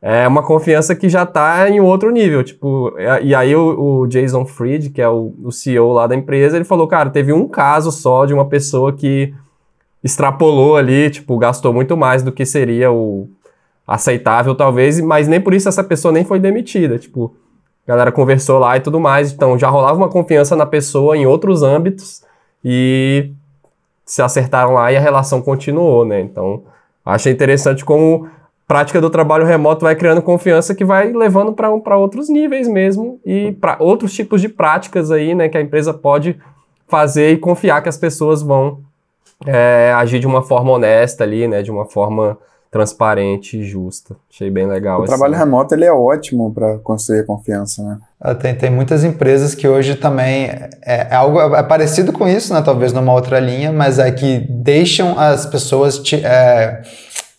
é uma confiança que já está em outro nível. Tipo, e aí o, o Jason Fried, que é o, o CEO lá da empresa, ele falou, cara, teve um caso só de uma pessoa que extrapolou ali, tipo, gastou muito mais do que seria o aceitável, talvez, mas nem por isso essa pessoa nem foi demitida. Tipo, a galera conversou lá e tudo mais, então já rolava uma confiança na pessoa em outros âmbitos e se acertaram lá e a relação continuou, né? Então, achei interessante como prática do trabalho remoto vai criando confiança que vai levando para outros níveis mesmo e para outros tipos de práticas aí, né, que a empresa pode fazer e confiar que as pessoas vão é, agir de uma forma honesta ali, né? De uma forma transparente e justa. Achei bem legal. O assim. trabalho remoto ele é ótimo para construir confiança, né? Ah, tem, tem muitas empresas que hoje também é, é algo é parecido com isso, né? Talvez numa outra linha, mas é que deixam as pessoas te, é,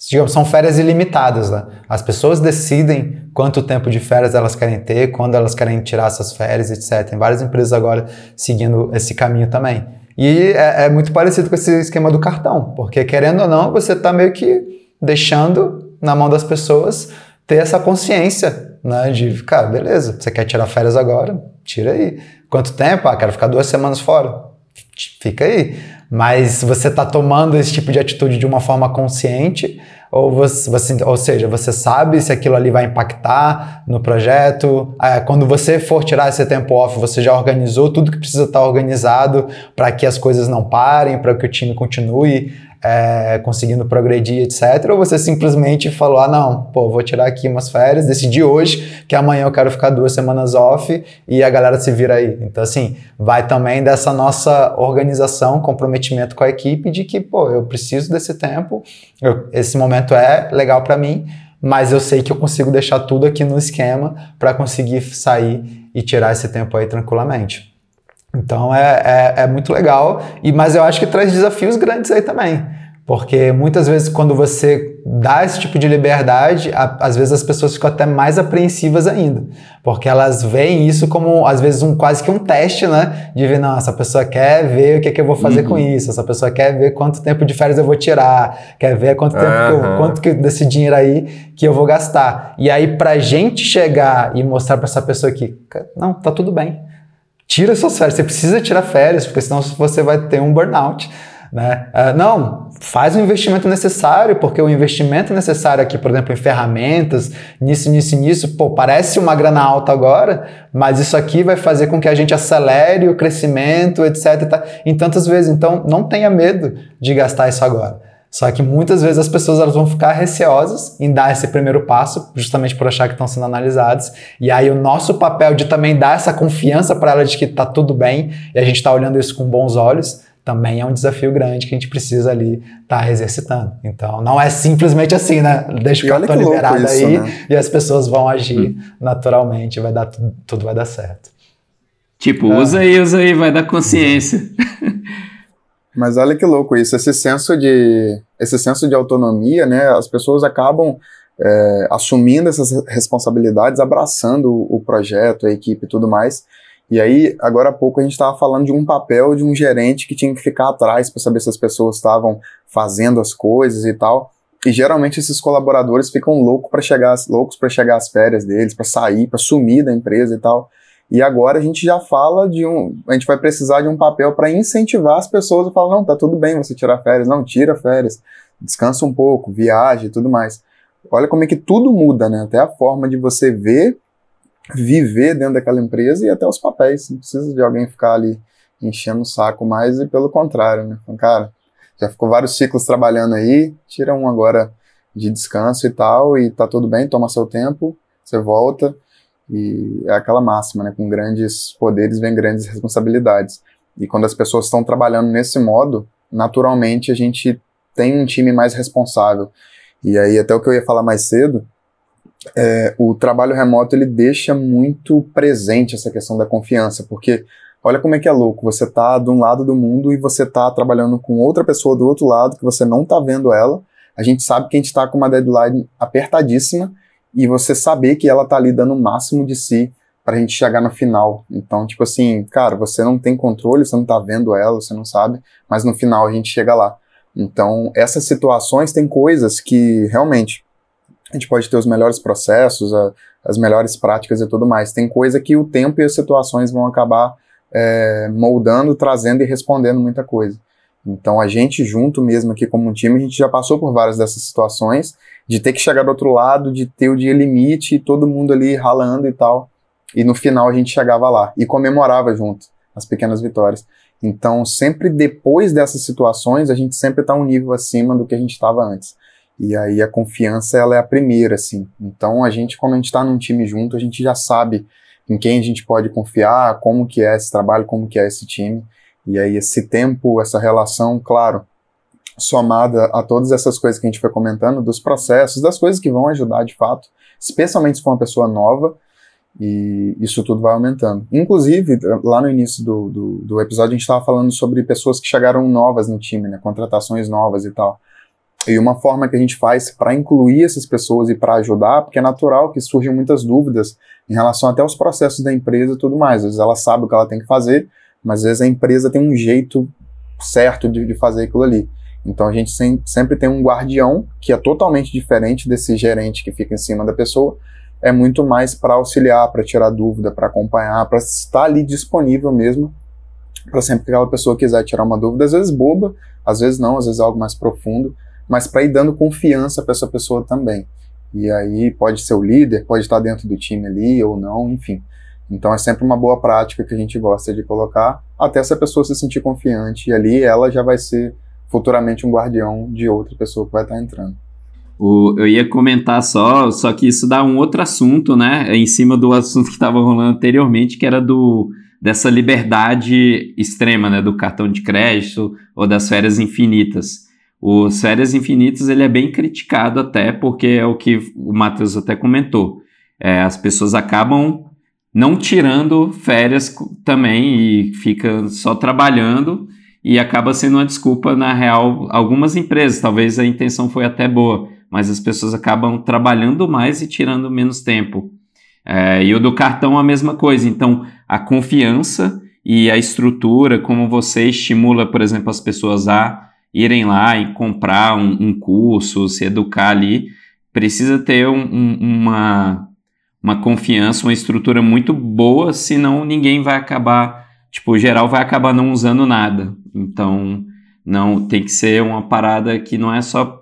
digamos, são férias ilimitadas, né? As pessoas decidem quanto tempo de férias elas querem ter, quando elas querem tirar essas férias, etc. Tem várias empresas agora seguindo esse caminho também. E é, é muito parecido com esse esquema do cartão, porque querendo ou não, você está meio que deixando na mão das pessoas ter essa consciência, né? De, cara, beleza, você quer tirar férias agora? Tira aí. Quanto tempo? Ah, quero ficar duas semanas fora. Fica aí. Mas você está tomando esse tipo de atitude de uma forma consciente, ou, você, você, ou seja, você sabe se aquilo ali vai impactar no projeto. É, quando você for tirar esse tempo off, você já organizou tudo que precisa estar organizado para que as coisas não parem, para que o time continue é, conseguindo progredir, etc. Ou você simplesmente falou: ah, não, pô, vou tirar aqui umas férias, decidi hoje que amanhã eu quero ficar duas semanas off e a galera se vira aí. Então, assim, vai também dessa nossa organização, comprometimento com a equipe de que, pô, eu preciso desse tempo, eu, esse momento é legal para mim, mas eu sei que eu consigo deixar tudo aqui no esquema para conseguir sair e tirar esse tempo aí tranquilamente. Então é, é, é, muito legal, e mas eu acho que traz desafios grandes aí também. Porque muitas vezes, quando você dá esse tipo de liberdade, a, às vezes as pessoas ficam até mais apreensivas ainda. Porque elas veem isso como, às vezes, um quase que um teste, né? De ver, não, essa pessoa quer ver o que, é que eu vou fazer uhum. com isso, essa pessoa quer ver quanto tempo de férias eu vou tirar, quer ver quanto tempo uhum. que eu, quanto que desse dinheiro aí que eu vou gastar. E aí, pra gente chegar e mostrar para essa pessoa que, não, tá tudo bem tira suas férias. Você precisa tirar férias, porque senão você vai ter um burnout. Né? Uh, não, faz o investimento necessário, porque o investimento necessário aqui, por exemplo, em ferramentas, nisso, nisso, nisso, pô, parece uma grana alta agora, mas isso aqui vai fazer com que a gente acelere o crescimento, etc. Em tantas vezes. Então, não tenha medo de gastar isso agora. Só que muitas vezes as pessoas elas vão ficar receosas em dar esse primeiro passo, justamente por achar que estão sendo analisadas. E aí o nosso papel de também dar essa confiança para ela de que está tudo bem e a gente está olhando isso com bons olhos, também é um desafio grande que a gente precisa ali estar tá exercitando. Então, não é simplesmente assim, né? Deixa o cartão liberado isso, aí né? e as pessoas vão agir hum. naturalmente, vai dar tudo, tudo vai dar certo. Tipo, é. usa aí, usa aí, vai dar consciência. Mas olha que louco isso, esse senso de, esse senso de autonomia, né? As pessoas acabam é, assumindo essas responsabilidades, abraçando o, projeto, a equipe e tudo mais. E aí, agora há pouco a gente estava falando de um papel de um gerente que tinha que ficar atrás para saber se as pessoas estavam fazendo as coisas e tal. E geralmente esses colaboradores ficam loucos para chegar, loucos para chegar às férias deles, para sair, para sumir da empresa e tal. E agora a gente já fala de um. A gente vai precisar de um papel para incentivar as pessoas a falar: não, tá tudo bem você tirar férias, não, tira férias, descansa um pouco, viaje e tudo mais. Olha como é que tudo muda, né? Até a forma de você ver, viver dentro daquela empresa e até os papéis. Não precisa de alguém ficar ali enchendo o saco mais e pelo contrário, né? Então, cara, já ficou vários ciclos trabalhando aí, tira um agora de descanso e tal, e tá tudo bem, toma seu tempo, você volta e é aquela máxima, né? Com grandes poderes vem grandes responsabilidades. E quando as pessoas estão trabalhando nesse modo, naturalmente a gente tem um time mais responsável. E aí, até o que eu ia falar mais cedo, é, o trabalho remoto ele deixa muito presente essa questão da confiança, porque olha como é que é louco, você tá de um lado do mundo e você tá trabalhando com outra pessoa do outro lado que você não tá vendo ela. A gente sabe que a gente está com uma deadline apertadíssima e você saber que ela tá ali dando o máximo de si pra gente chegar no final. Então, tipo assim, cara, você não tem controle, você não tá vendo ela, você não sabe, mas no final a gente chega lá. Então, essas situações tem coisas que realmente a gente pode ter os melhores processos, a, as melhores práticas e tudo mais. Tem coisa que o tempo e as situações vão acabar é, moldando, trazendo e respondendo muita coisa. Então a gente junto mesmo aqui como um time, a gente já passou por várias dessas situações, de ter que chegar do outro lado, de ter o dia limite, e todo mundo ali ralando e tal. E no final a gente chegava lá e comemorava junto as pequenas vitórias. Então, sempre depois dessas situações, a gente sempre está um nível acima do que a gente estava antes. E aí a confiança, ela é a primeira, assim. Então, a gente, quando a gente está num time junto, a gente já sabe em quem a gente pode confiar, como que é esse trabalho, como que é esse time. E aí esse tempo, essa relação, claro, somada a todas essas coisas que a gente foi comentando, dos processos, das coisas que vão ajudar de fato, especialmente se for uma pessoa nova, e isso tudo vai aumentando. Inclusive, lá no início do, do, do episódio, a gente estava falando sobre pessoas que chegaram novas no time, né, contratações novas e tal. E uma forma que a gente faz para incluir essas pessoas e para ajudar, porque é natural que surjam muitas dúvidas em relação até aos processos da empresa e tudo mais. Às vezes ela sabe o que ela tem que fazer, mas às vezes a empresa tem um jeito certo de, de fazer aquilo ali. Então a gente sem, sempre tem um guardião que é totalmente diferente desse gerente que fica em cima da pessoa. É muito mais para auxiliar, para tirar dúvida, para acompanhar, para estar ali disponível mesmo, para sempre que aquela pessoa quiser tirar uma dúvida, às vezes boba, às vezes não, às vezes algo mais profundo, mas para ir dando confiança para essa pessoa também. E aí pode ser o líder, pode estar dentro do time ali ou não, enfim. Então é sempre uma boa prática que a gente gosta de colocar, até essa pessoa se sentir confiante e ali ela já vai ser futuramente um guardião de outra pessoa que vai estar entrando. O, eu ia comentar só, só que isso dá um outro assunto, né? Em cima do assunto que estava rolando anteriormente, que era do dessa liberdade extrema, né? Do cartão de crédito ou das férias infinitas. O férias infinitas ele é bem criticado até porque é o que o Matheus até comentou. É, as pessoas acabam não tirando férias também e fica só trabalhando e acaba sendo uma desculpa, na real, algumas empresas, talvez a intenção foi até boa, mas as pessoas acabam trabalhando mais e tirando menos tempo. É, e o do cartão a mesma coisa, então a confiança e a estrutura, como você estimula, por exemplo, as pessoas a irem lá e comprar um, um curso, se educar ali, precisa ter um, um, uma, uma confiança, uma estrutura muito boa, senão ninguém vai acabar tipo, geral vai acabar não usando nada. Então, não tem que ser uma parada que não é só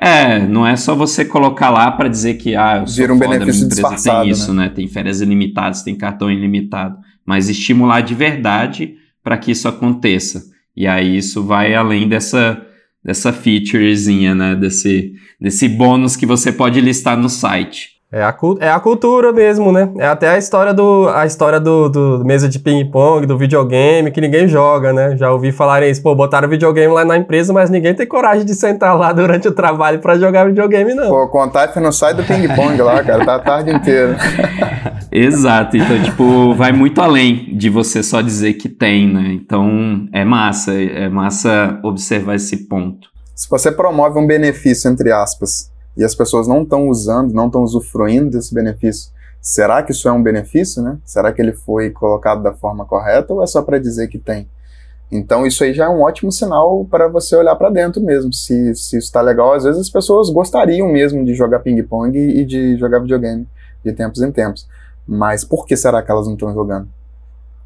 é, não é só você colocar lá para dizer que ah, eu sou Vira um foda, benefício minha empresa tem isso, né? né? Tem férias ilimitadas, tem cartão ilimitado, mas estimular de verdade para que isso aconteça. E aí isso vai além dessa dessa featurezinha, né, desse desse bônus que você pode listar no site. É a, é a cultura mesmo, né? É até a história do a história do, do mesa de ping-pong, do videogame, que ninguém joga, né? Já ouvi falarem isso, pô, botaram videogame lá na empresa, mas ninguém tem coragem de sentar lá durante o trabalho para jogar videogame, não. Pô, a não sai do ping-pong lá, cara, tá a tarde inteira. Exato, então, tipo, vai muito além de você só dizer que tem, né? Então, é massa, é massa observar esse ponto. Se você promove um benefício, entre aspas, e as pessoas não estão usando, não estão usufruindo desse benefício, será que isso é um benefício, né? Será que ele foi colocado da forma correta ou é só para dizer que tem? Então isso aí já é um ótimo sinal para você olhar para dentro mesmo, se, se está legal. Às vezes as pessoas gostariam mesmo de jogar ping-pong e de jogar videogame de tempos em tempos. Mas por que será que elas não estão jogando?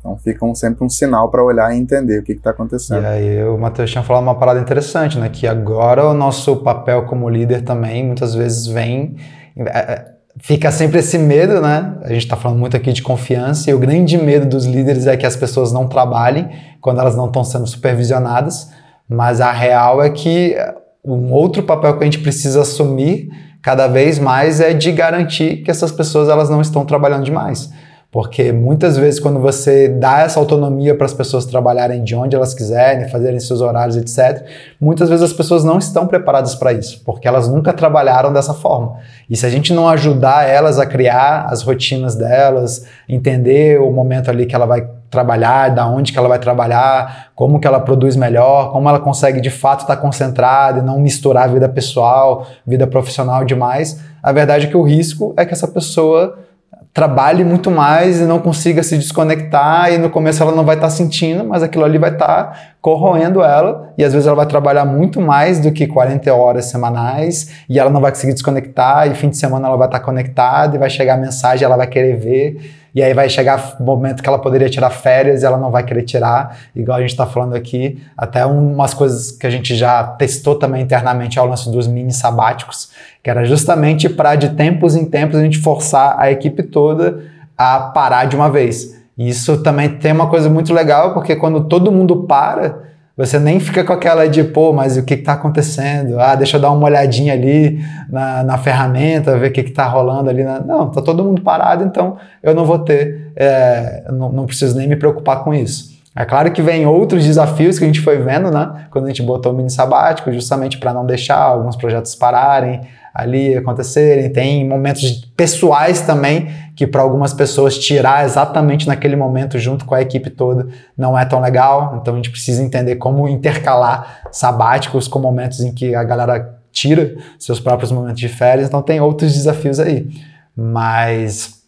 Então fica um, sempre um sinal para olhar e entender o que está acontecendo. E aí o Matheus tinha falado uma parada interessante, né? Que agora o nosso papel como líder também muitas vezes vem. É, é, fica sempre esse medo, né? A gente está falando muito aqui de confiança, e o grande medo dos líderes é que as pessoas não trabalhem quando elas não estão sendo supervisionadas, mas a real é que um outro papel que a gente precisa assumir cada vez mais é de garantir que essas pessoas elas não estão trabalhando demais. Porque muitas vezes, quando você dá essa autonomia para as pessoas trabalharem de onde elas quiserem, fazerem seus horários, etc., muitas vezes as pessoas não estão preparadas para isso, porque elas nunca trabalharam dessa forma. E se a gente não ajudar elas a criar as rotinas delas, entender o momento ali que ela vai trabalhar, da onde que ela vai trabalhar, como que ela produz melhor, como ela consegue de fato estar concentrada e não misturar vida pessoal, vida profissional demais, a verdade é que o risco é que essa pessoa trabalhe muito mais e não consiga se desconectar e no começo ela não vai estar tá sentindo, mas aquilo ali vai estar tá corroendo ela e às vezes ela vai trabalhar muito mais do que 40 horas semanais e ela não vai conseguir desconectar e fim de semana ela vai estar tá conectada e vai chegar a mensagem, ela vai querer ver e aí vai chegar o momento que ela poderia tirar férias e ela não vai querer tirar, igual a gente está falando aqui, até umas coisas que a gente já testou também internamente ao lance dos mini sabáticos, que era justamente para de tempos em tempos a gente forçar a equipe toda a parar de uma vez. Isso também tem uma coisa muito legal, porque quando todo mundo para, você nem fica com aquela de, pô, mas o que está acontecendo? Ah, deixa eu dar uma olhadinha ali na, na ferramenta, ver o que está rolando ali. Na... Não, está todo mundo parado, então eu não vou ter, é, não, não preciso nem me preocupar com isso. É claro que vem outros desafios que a gente foi vendo, né? Quando a gente botou o mini sabático, justamente para não deixar alguns projetos pararem ali acontecerem. Tem momentos pessoais também que para algumas pessoas tirar exatamente naquele momento junto com a equipe toda não é tão legal. Então a gente precisa entender como intercalar sabáticos com momentos em que a galera tira seus próprios momentos de férias. Então tem outros desafios aí. Mas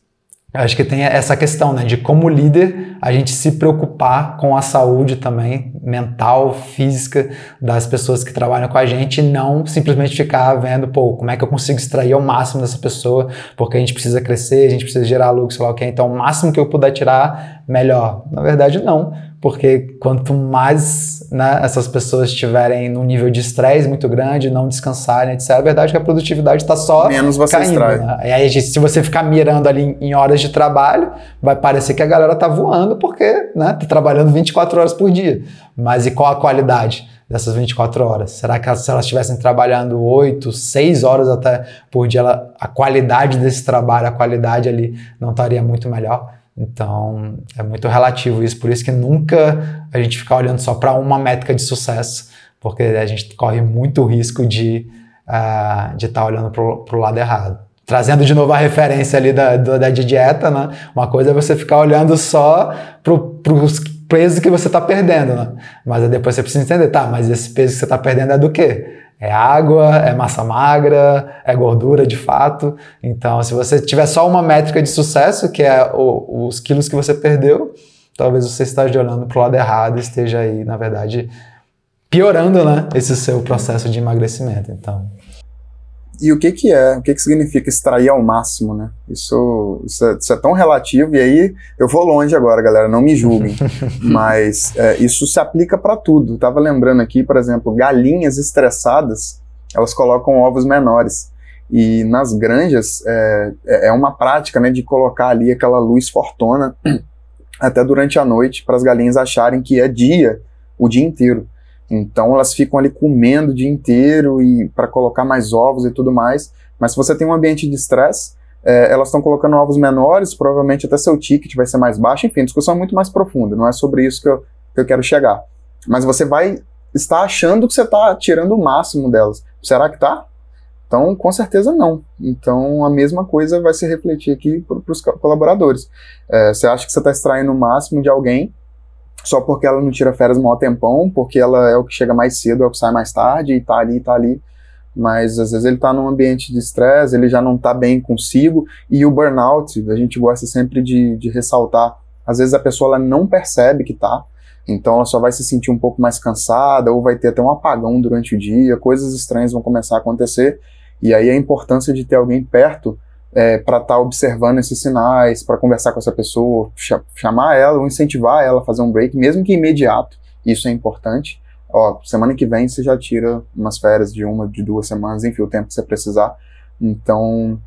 acho que tem essa questão, né, de como líder a gente se preocupar com a saúde também mental, física das pessoas que trabalham com a gente e não simplesmente ficar vendo, pô, como é que eu consigo extrair ao máximo dessa pessoa, porque a gente precisa crescer, a gente precisa gerar lucro, sei lá o que, então o máximo que eu puder tirar, melhor. Na verdade, não porque quanto mais né, essas pessoas estiverem num nível de estresse muito grande, não descansarem, etc., a verdade é que a produtividade está só Menos você caindo. Né? E aí, se você ficar mirando ali em horas de trabalho, vai parecer que a galera tá voando porque né, tá trabalhando 24 horas por dia. Mas e qual a qualidade? dessas 24 horas? Será que se elas estivessem trabalhando 8, 6 horas até por dia, ela, a qualidade desse trabalho, a qualidade ali não estaria muito melhor? Então, é muito relativo isso, por isso que nunca a gente ficar olhando só para uma métrica de sucesso, porque a gente corre muito risco de uh, de estar tá olhando para o lado errado. Trazendo de novo a referência ali da, da, da dieta, né? Uma coisa é você ficar olhando só para os pesos que você está perdendo, né? Mas depois você precisa entender, tá, mas esse peso que você está perdendo é do quê? É água, é massa magra, é gordura de fato. Então, se você tiver só uma métrica de sucesso, que é o, os quilos que você perdeu, talvez você esteja olhando para o lado errado e esteja aí, na verdade, piorando né, esse seu processo de emagrecimento. Então, e o que que é, o que que significa extrair ao máximo, né? Isso, isso, é, isso é tão relativo, e aí eu vou longe agora, galera, não me julguem, mas é, isso se aplica para tudo. tava lembrando aqui, por exemplo, galinhas estressadas, elas colocam ovos menores, e nas granjas é, é, é uma prática, né, de colocar ali aquela luz fortona até durante a noite, para as galinhas acharem que é dia, o dia inteiro. Então elas ficam ali comendo o dia inteiro e para colocar mais ovos e tudo mais. Mas se você tem um ambiente de estresse, é, elas estão colocando ovos menores, provavelmente até seu ticket vai ser mais baixo. Enfim, discussão é muito mais profunda, não é sobre isso que eu, que eu quero chegar. Mas você vai estar achando que você está tirando o máximo delas. Será que está? Então, com certeza não. Então, a mesma coisa vai se refletir aqui para os colaboradores. É, você acha que você está extraindo o máximo de alguém, só porque ela não tira férias maior tempão, porque ela é o que chega mais cedo, é o que sai mais tarde, e tá ali, tá ali. Mas às vezes ele tá num ambiente de estresse, ele já não tá bem consigo, e o burnout, a gente gosta sempre de, de ressaltar, às vezes a pessoa ela não percebe que tá, então ela só vai se sentir um pouco mais cansada, ou vai ter até um apagão durante o dia, coisas estranhas vão começar a acontecer, e aí a importância de ter alguém perto é, para estar tá observando esses sinais, para conversar com essa pessoa, ch chamar ela ou incentivar ela a fazer um break, mesmo que imediato, isso é importante. Ó, semana que vem você já tira umas férias de uma, de duas semanas, enfim, o tempo que você precisar. Então,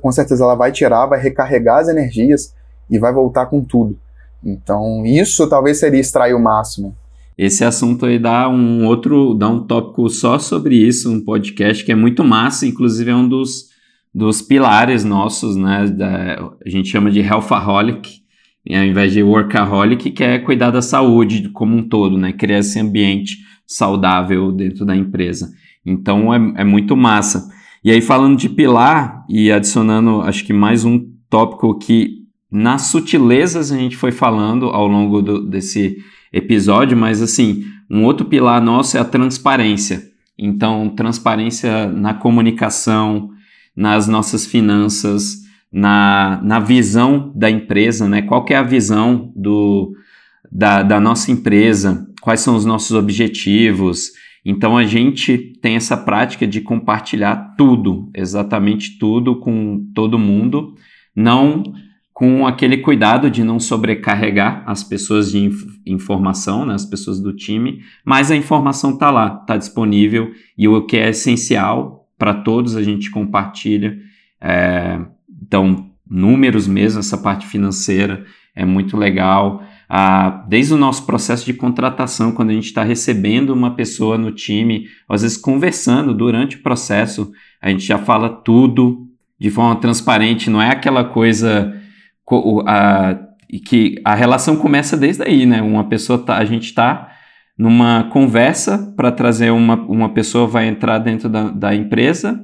com certeza ela vai tirar, vai recarregar as energias e vai voltar com tudo. Então, isso talvez seria extrair o máximo. Esse assunto aí dá um outro, dá um tópico só sobre isso, um podcast que é muito massa, inclusive é um dos dos pilares nossos, né? Da, a gente chama de healthaholic, ao invés de workaholic, que é cuidar da saúde como um todo, né? Criar esse ambiente saudável dentro da empresa. Então é, é muito massa. E aí, falando de pilar e adicionando, acho que mais um tópico que nas sutilezas a gente foi falando ao longo do, desse episódio, mas assim, um outro pilar nosso é a transparência. Então, transparência na comunicação, nas nossas finanças, na, na visão da empresa, né? Qual é a visão do, da, da nossa empresa? Quais são os nossos objetivos? Então a gente tem essa prática de compartilhar tudo, exatamente tudo com todo mundo, não com aquele cuidado de não sobrecarregar as pessoas de inf informação, né, as pessoas do time, mas a informação está lá, está disponível e o que é essencial para todos, a gente compartilha. É, então, números mesmo, essa parte financeira é muito legal. Ah, desde o nosso processo de contratação, quando a gente está recebendo uma pessoa no time, às vezes conversando durante o processo, a gente já fala tudo de forma transparente, não é aquela coisa. A, que a relação começa desde aí, né? Uma pessoa tá, a gente está numa conversa para trazer uma, uma pessoa vai entrar dentro da, da empresa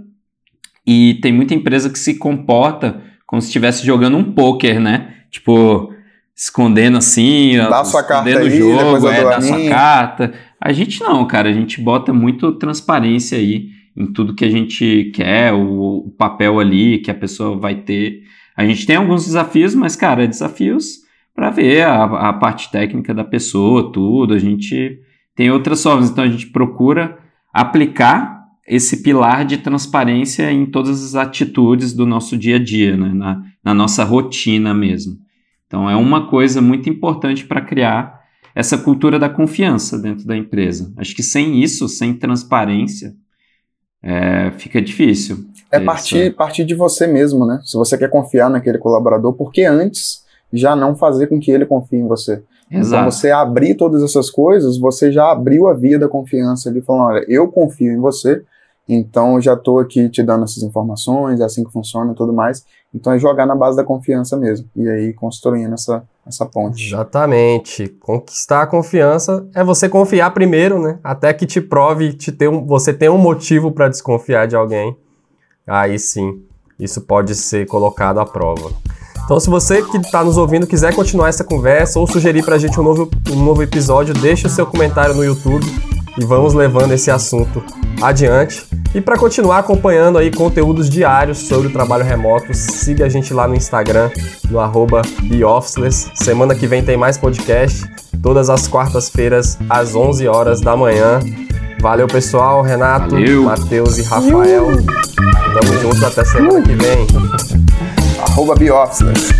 e tem muita empresa que se comporta como se estivesse jogando um poker, né? Tipo, escondendo assim, dá sua carta o aí, jogo, é, dá sua carta. A gente não, cara, a gente bota muito transparência aí em tudo que a gente quer, o, o papel ali que a pessoa vai ter. A gente tem alguns desafios, mas, cara, desafios para ver a, a parte técnica da pessoa, tudo. A gente tem outras formas, então a gente procura aplicar esse pilar de transparência em todas as atitudes do nosso dia a dia, né? na, na nossa rotina mesmo. Então é uma coisa muito importante para criar essa cultura da confiança dentro da empresa. Acho que sem isso, sem transparência, é, fica difícil. É partir, partir de você mesmo, né? Se você quer confiar naquele colaborador, porque antes já não fazer com que ele confie em você. Então, Exato. Então você abrir todas essas coisas, você já abriu a via da confiança ali, falando, olha, eu confio em você, então eu já estou aqui te dando essas informações, é assim que funciona e tudo mais. Então é jogar na base da confiança mesmo. E aí construindo essa, essa ponte. Exatamente. Conquistar a confiança é você confiar primeiro, né? Até que te prove te ter um, você tem um motivo para desconfiar de alguém. Aí sim, isso pode ser colocado à prova. Então, se você que está nos ouvindo quiser continuar essa conversa ou sugerir para a gente um novo, um novo episódio, deixe o seu comentário no YouTube e vamos levando esse assunto adiante. E para continuar acompanhando aí conteúdos diários sobre o trabalho remoto, siga a gente lá no Instagram, no arroba BeOfficeless. Semana que vem tem mais podcast, todas as quartas-feiras, às 11 horas da manhã. Valeu, pessoal. Renato, Matheus e Rafael. Tamo junto até semana que vem arroba Biofficeless.